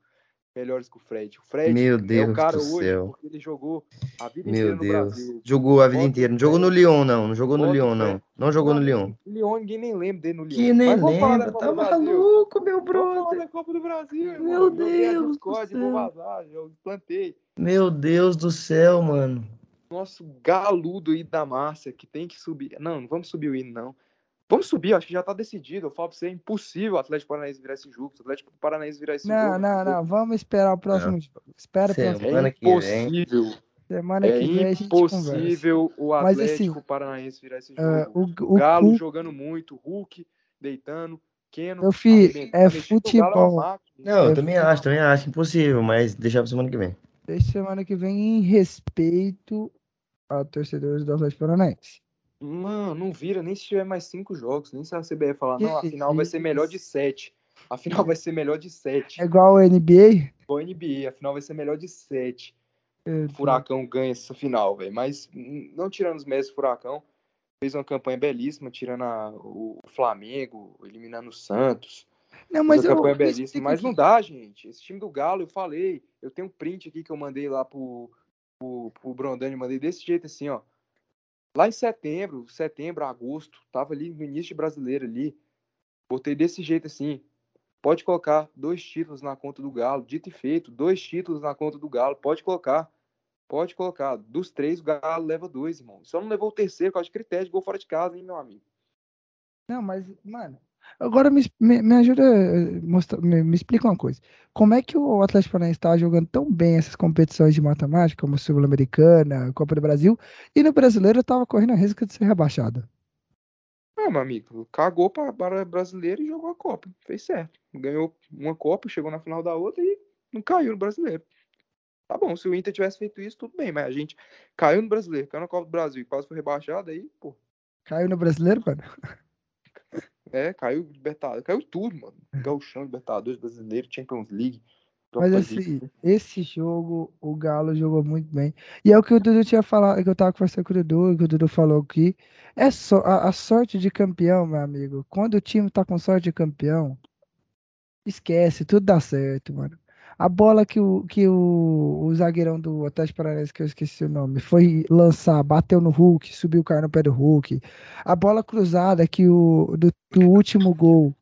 melhores que o Fred. O Fred Meu Deus é o cara do hoje céu. porque ele jogou a vida Meu inteira no Deus. Brasil. Jogou a vida Bota inteira. Não jogou no Lyon, não. Não jogou no bota o Lyon, não. Não jogou no Lyon. Lyon, ninguém nem lembra dele no Lyon. Que nem vamos lembra. Tá maluco, meu Vamos brother. da Copa do Brasil. Meu a Deus do Discord, céu. vazar, plantei. Meu Deus do céu, mano. Nosso galudo aí da Márcia, que tem que subir. Não, não vamos subir o hino, não. Vamos subir, acho que já tá decidido. Eu falo pra você, é impossível o Atlético Paranaense virar esse jogo. Se o Atlético Paranaense virar esse Não, jogo. não, não. Vamos esperar o próximo jogo. Espera o próximo. Semana É vem. impossível. Semana É que vem a gente conversa. impossível o Mas, Atlético assim, Paranaense virar esse Ah, jogo. o, o, Galo o, jogando muito, Hulk deitando, Keno Meu filho, é é futebol. Não, É eu também acho, também acho impossível, mas deixar pra semana que vem. Deixa semana que vem em respeito a torcedores do Atlético Paranaense. Mano, não vira nem se tiver mais cinco jogos, nem se a CBF falar, não, a final vai ser melhor de sete. A final vai ser melhor de sete. É igual a NBA? Igual a NBA, a final vai ser melhor de sete. Eu O Furacão ganha essa final, velho. Mas não tirando os meses do Furacão, fez uma campanha belíssima, tirando a- o Flamengo, eliminando o Santos. Não, Mas eu, campanha me belíssima. Mas não dá, gente. Esse time do Galo, eu falei. Eu tenho um print aqui que eu mandei lá pro, pro, pro Brondani, mandei desse jeito assim, ó. Lá em setembro, setembro, agosto, tava ali no início de brasileiro ali. Botei desse jeito assim. Pode colocar dois títulos na conta do Galo, dito e feito, dois títulos na conta do Galo, pode colocar. Pode colocar. Dos três, o Galo leva dois, irmão. Só não levou o terceiro, por causa de critério de gol fora de casa, hein, meu amigo. Não, mas, mano, agora me, me, me ajuda, eh, mostra, me, me explica uma coisa. Como é que o Atlético Paranaense estava jogando tão bem essas competições de matemática, como Sul-Americana, Copa do Brasil, e no Brasileiro estava correndo a risco de ser rebaixado? Ah, meu amigo, cagou para para brasileiro e jogou a Copa. Fez certo. Ganhou uma Copa, chegou na final da outra e não caiu no brasileiro. Tá bom, se o Inter tivesse feito isso, tudo bem, mas a gente caiu no brasileiro, caiu na Copa do Brasil e quase foi rebaixado, aí, pô, Caiu no Brasileiro, mano? é, caiu Libertadores, caiu tudo, mano. Gauchão, Libertadores, Brasileiro, Champions League. Mas assim, esse jogo, o Galo jogou muito bem. E é o que o Dudu tinha falado, que eu tava conversando com o Dudu, que o Dudu falou aqui. É só a, a sorte de campeão, meu amigo. Quando o time tá com sorte de campeão, esquece, tudo dá certo, mano. A bola que o, que o, o zagueirão do Atlético Paranaense, que eu esqueci o nome, foi lançar, bateu no Hulk, subiu o cara no pé do Hulk. A bola cruzada que o do, do último gol,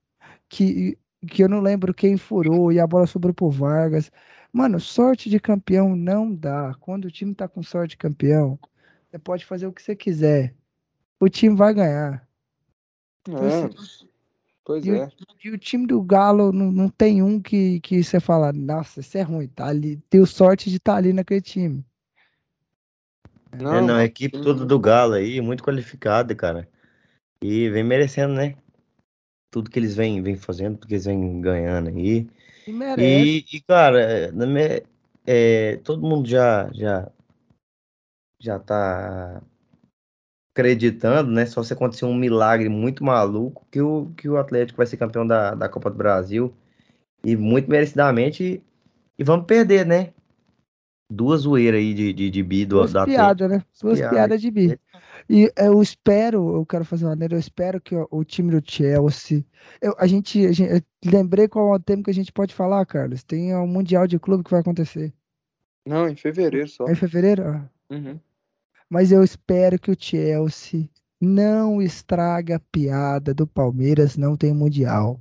que, que eu não lembro quem furou e a bola sobrou pro Vargas. Mano, sorte de campeão não dá. Quando o time tá com sorte de campeão, você pode fazer o que você quiser. O time vai ganhar. É, pois E o, é. e o time do Galo não, não tem um que, que você fala, nossa, isso é ruim, tá ali. Deu sorte de estar ali naquele time. É, não, a equipe toda do. Galo aí, muito qualificada, cara. E vem merecendo, né? Tudo que eles vêm, vêm fazendo, tudo que eles vêm ganhando aí. E merece. E, e, cara, na minha- é, todo mundo já, já, já tá acreditando, né? Só se acontecer um milagre muito maluco que o, que o Atlético vai ser campeão da, da Copa do Brasil. E muito merecidamente. E vamos perder, né? Duas zoeiras aí de, de, de bi do, Duas piadas, né? Duas piadas. de bi. E eu espero, eu quero fazer uma maneira, eu espero que o, o time do Chelsea. Eu, a gente, a gente- lembrei qual é o tempo que a gente pode falar, Carlos. Tem o Mundial de Clube que vai acontecer. Não, em fevereiro só. É em fevereiro? Ah. Uhum. Mas eu espero que o Chelsea não estrague a piada do Palmeiras não tem Mundial.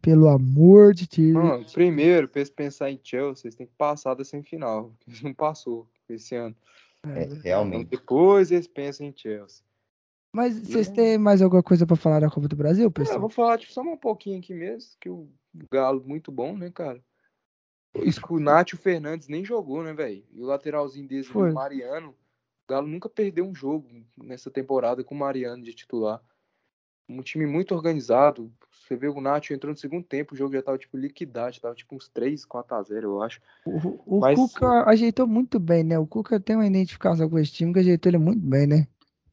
Pelo amor de Deus. Mano, primeiro, pra eles pensar em Chelsea, vocês têm que passar da semifinal. Eles não passou esse ano. É, Então realmente. depois eles pensam em Chelsea. Mas vocês têm mais alguma coisa pra falar da Copa do Brasil, É, pessoal? vou falar tipo, só um pouquinho aqui mesmo, que o Galo muito bom, né, cara? O Nátio Fernandes nem jogou, né, velho? E o lateralzinho desse, o Mariano, Galo nunca perdeu um jogo nessa temporada com o Mariano de titular. Um time muito organizado. Você vê o Nacho entrou no segundo tempo, o jogo já tava tipo liquidado, tava tipo uns 3, 4 a 0, eu acho. O, o Mas... Cuca ajeitou muito bem, né? O Cuca tem uma identificação com esse time que ajeitou ele muito bem, né?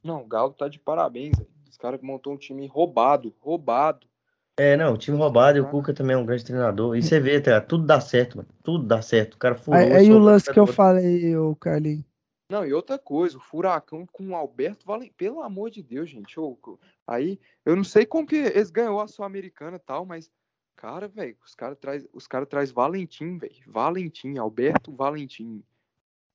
Não, o Galo tá de parabéns, véio. Os caras montou um time roubado, roubado. É, não, time roubado e o Cuca também é um grande treinador. E você vê, tá, tudo dá certo, mano. Tudo dá certo. O cara furou. Aí, aí o lance que eu falei, o Carlinhos. Não, e outra coisa, o Furacão com o Alberto Valente, pelo amor de Deus, gente. Eu, aí, eu não sei como que eles ganhou a Sul-Americana e tal, mas, cara, velho, os caras traz, os cara traz Valentim, velho. Valentim, Alberto Valentim.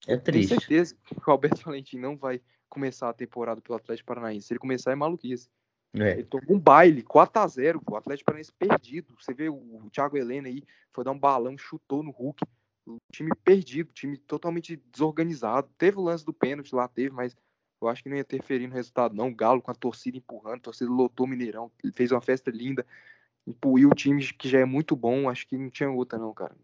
É triste. Tenho certeza que o Alberto Valentim não vai começar a temporada pelo Atlético Paranaense. Se ele começar, é maluquice. É. Ele tomou um baile, 4x0, o Atlético Paranaense perdido. Você vê o, o Thiago Helena aí, foi dar um balão, chutou no Hulk time perdido, time totalmente desorganizado. Teve o lance do pênalti lá, teve, mas eu acho que não ia interferir no resultado, não. O Galo com a torcida empurrando, a torcida lotou o Mineirão, fez uma festa linda, empuiu o time que já é muito bom, acho que não tinha outra, não, cara.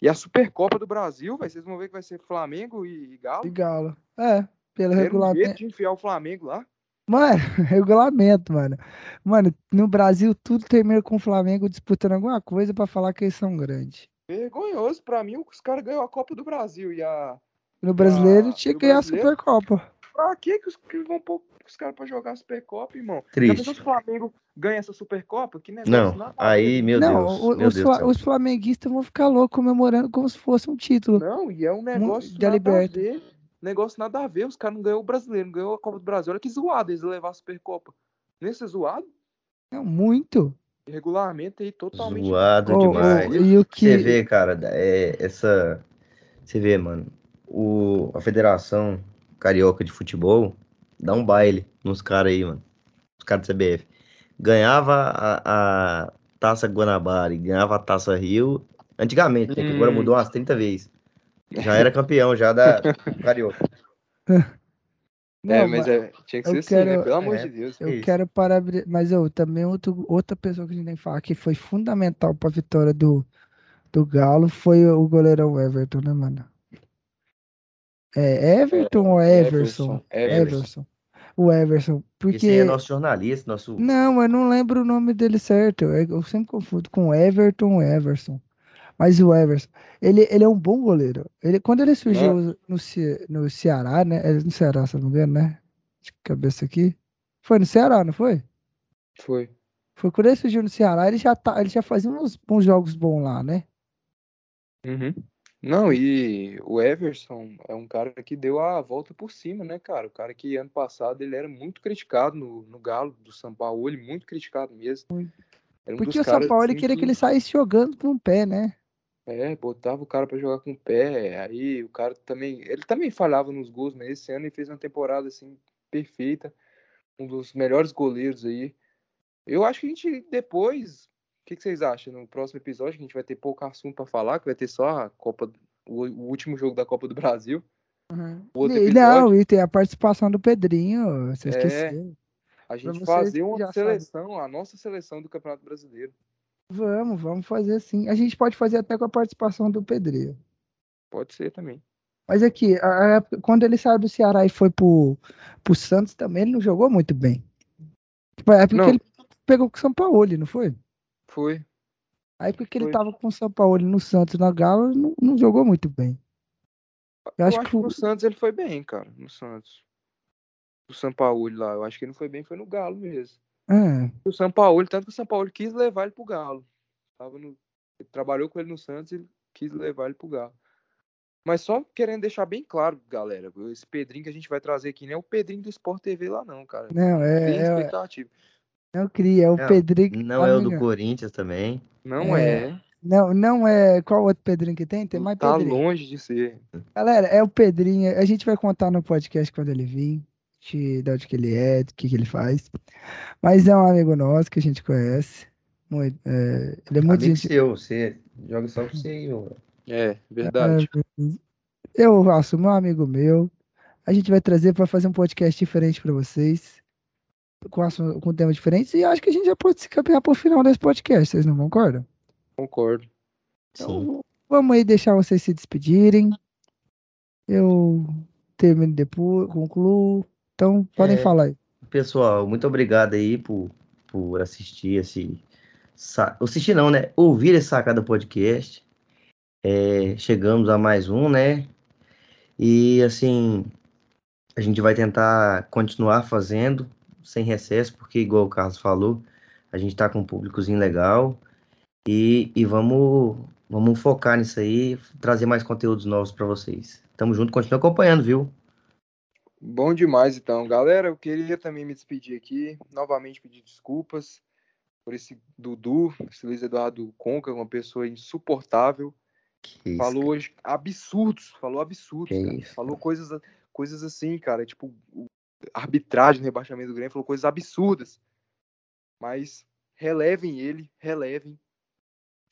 E a Supercopa do Brasil, vai, vocês vão ver que vai ser Flamengo e, Galo. E Galo. É, pelo regulamento. de enfiar o Flamengo lá. Mano, regulamento, mano. Mano, no Brasil tudo termina com o Flamengo disputando alguma coisa para falar que eles são grandes. Vergonhoso pra mim, os caras ganhou a Copa do Brasil e a. No brasileiro a... tinha que ganhar a Supercopa. Pra que, que os, que vão pôr os caras pra jogar a Supercopa, irmão? Triste. Já o Flamengo ganha essa Supercopa? Que negócio Não, nada aí, meu não, Deus. O, meu os, Deus os flamenguistas vão ficar loucos comemorando como se fosse um título. Não, e é um negócio de nada liberta. a ver. Negócio nada a ver. Os caras não ganhou o brasileiro, não ganhou a Copa do Brasil. Olha que zoado eles levar a Supercopa. Nesse zoado? Não, muito regulamento aí totalmente zoado oh, demais. Oh, e o que você vê, cara, é essa você vê, mano, o a Federação Carioca de Futebol dá um baile nos caras aí, mano. Os caras do CBF. Ganhava a, a Taça Guanabara e ganhava a Taça Rio antigamente, né, que agora hum. mudou umas 30 vezes. Já era campeão já da Carioca. É, não, é, mas, é, tinha que ser assim, né? Pelo amor é, de Deus. Eu quero parabenizar. Mas eu também outro, outra pessoa que a gente tem que falar que foi fundamental para a vitória do, do Galo foi o goleirão Everton, né, mano? É Everton é, ou Everson? Everson. Everson. O Everson. Porque... Esse é nosso jornalista, nosso. Não, eu não lembro o nome dele certo. Eu sempre confundo com Everton ou Everson. Mas o Everson, ele, ele é um bom goleiro. Ele, quando ele surgiu no, no Ceará, né? É no Ceará, se não me engano, né? De cabeça aqui. Foi no Ceará, não foi? Foi. Foi quando ele surgiu no Ceará, ele já, tá, ele já fazia uns, uns jogos bons lá, né? Uhum. Não, e o Everson é um cara que deu a volta por cima, né, cara? O cara que ano passado ele era muito criticado no, no Galo do São Paulo, ele muito criticado mesmo. Um Porque o São Paulo assim, queria que... que ele saísse jogando com o pé, né? É, botava o cara para jogar com o pé, aí o cara também, ele também falhava nos gols, mas esse ano ele fez uma temporada assim perfeita, um dos melhores goleiros aí. Eu acho que a gente depois, o que, que, vocês acham? No próximo episódio a gente vai ter pouco assunto para falar, que vai ter só a Copa, o, o, último jogo da Copa do Brasil. Uhum. Não, e tem a participação do Pedrinho, você é, esqueceu. A gente fazer uma seleção, sabe. a nossa seleção do Campeonato Brasileiro. Vamos, vamos fazer assim. A gente pode fazer até com a participação do Pedreiro. Pode ser também. Mas aqui, a, a, quando ele saiu do Ceará e foi pro, pro Santos também, ele não jogou muito bem. Tipo, a época não. que ele pegou com o São Paulo, não foi? Foi. A época que foi. ele tava com o São Paulo no Santos, na Galo, não, não jogou muito bem. Eu, eu acho, acho, que, no Santos ele foi bem, cara. No Santos. O São Paulo lá. Eu acho que ele não foi bem, foi no Galo mesmo. É. O São Paulo, tanto que o São Paulo quis levar ele pro Galo. Tava no, ele trabalhou com ele no Santos e quis levar ele pro Galo. Mas só querendo deixar bem claro, galera, esse Pedrinho que a gente vai trazer aqui não é o Pedrinho do Sport TV lá, não, cara. Não, é. Tem é, expectativa. Não cria, é o não, Pedrinho. Não é o do Corinthians também. Não é. é. Não, não é. Qual outro Pedrinho que tem? Tem mais tá Pedrinho. Tá longe de ser. Galera, é o Pedrinho. A gente vai contar no podcast quando ele vir de, de onde que ele é, do que, que ele faz. Mas é um amigo nosso que a gente conhece. Muito, é, ele é muito amigo gente... seu, você joga só com você É, verdade. É, eu faço meu amigo meu. A gente vai trazer para fazer um podcast diferente para vocês. Com, com temas diferentes. E acho que a gente já pode se caminhar para o final desse podcast. Vocês não concordam? Concordo. Então, Vamos aí deixar vocês se despedirem. Eu termino depois, concluo. Então, podem é, falar aí. Pessoal, muito obrigado aí por, por assistir esse. Assistir não, né? Ouvir esse Sacada Podcast. É, chegamos a mais um, né? E assim, a gente vai tentar continuar fazendo sem recesso, porque, igual o Carlos falou, a gente está com um públicozinho legal. E, e vamos, vamos focar nisso aí, trazer mais conteúdos novos para vocês. Tamo junto, continue acompanhando, viu? Bom demais, então. Galera, eu queria também me despedir aqui, novamente pedir desculpas por esse Dudu, esse Luiz Eduardo Conca, uma pessoa insuportável. Que falou hoje absurdos, falou absurdos, falou coisas, coisas assim, cara, tipo, arbitragem no rebaixamento do Grêmio, falou coisas absurdas. Mas relevem ele, relevem.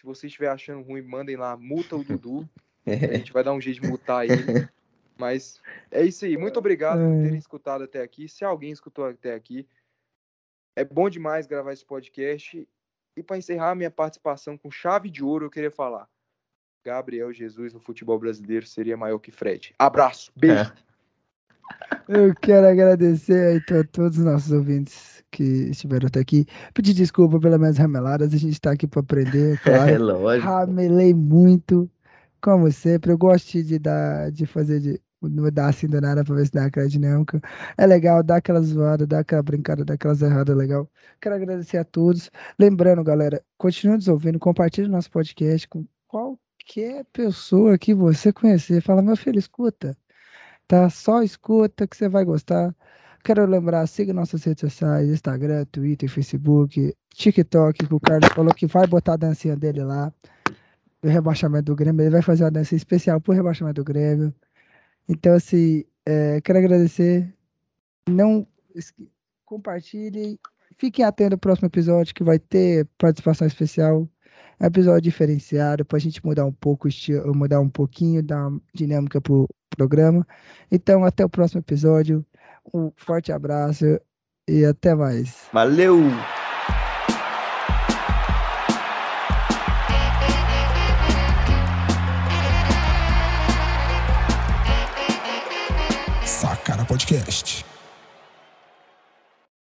Se você estiver achando ruim, mandem lá, multa o Dudu. a gente vai dar um jeito de multar ele. Mas é isso aí. Muito obrigado por terem escutado até aqui. Se alguém escutou até aqui, é bom demais gravar esse podcast. E para encerrar minha participação com chave de ouro, eu queria falar: Gabriel Jesus no futebol brasileiro seria maior que Fred. Abraço, beijo. É. Eu quero agradecer aí a todos os nossos ouvintes que estiveram até aqui. Pedir desculpa pelas minhas rameladas, a gente está aqui para aprender, claro. É lógico. Ramelei muito, como sempre. Eu gosto de dar, de fazer de não dar assim do nada pra ver se dá aquela dinâmica. É legal, dá aquela zoada, dá aquela brincada, dá aquelas erradas legal. Quero agradecer a todos. Lembrando, galera, continue nos ouvindo, compartilhe nosso podcast com qualquer pessoa que você conhecer. Fala, meu filho, escuta tá? Só escuta que você vai gostar. Quero lembrar, siga nossas redes sociais, Instagram, Twitter, Facebook, TikTok, que o Carlos falou que vai botar a dancinha dele lá. O rebaixamento do Grêmio, ele vai fazer uma dança especial pro rebaixamento do Grêmio. Então, assim, é, quero agradecer. Não compartilhem. Fiquem atentos ao próximo episódio que vai ter participação especial. É um episódio diferenciado para a gente mudar um pouco, mudar um pouquinho da dinâmica pro programa. Então, até o próximo episódio. Um forte abraço e até mais. Valeu! Podcast.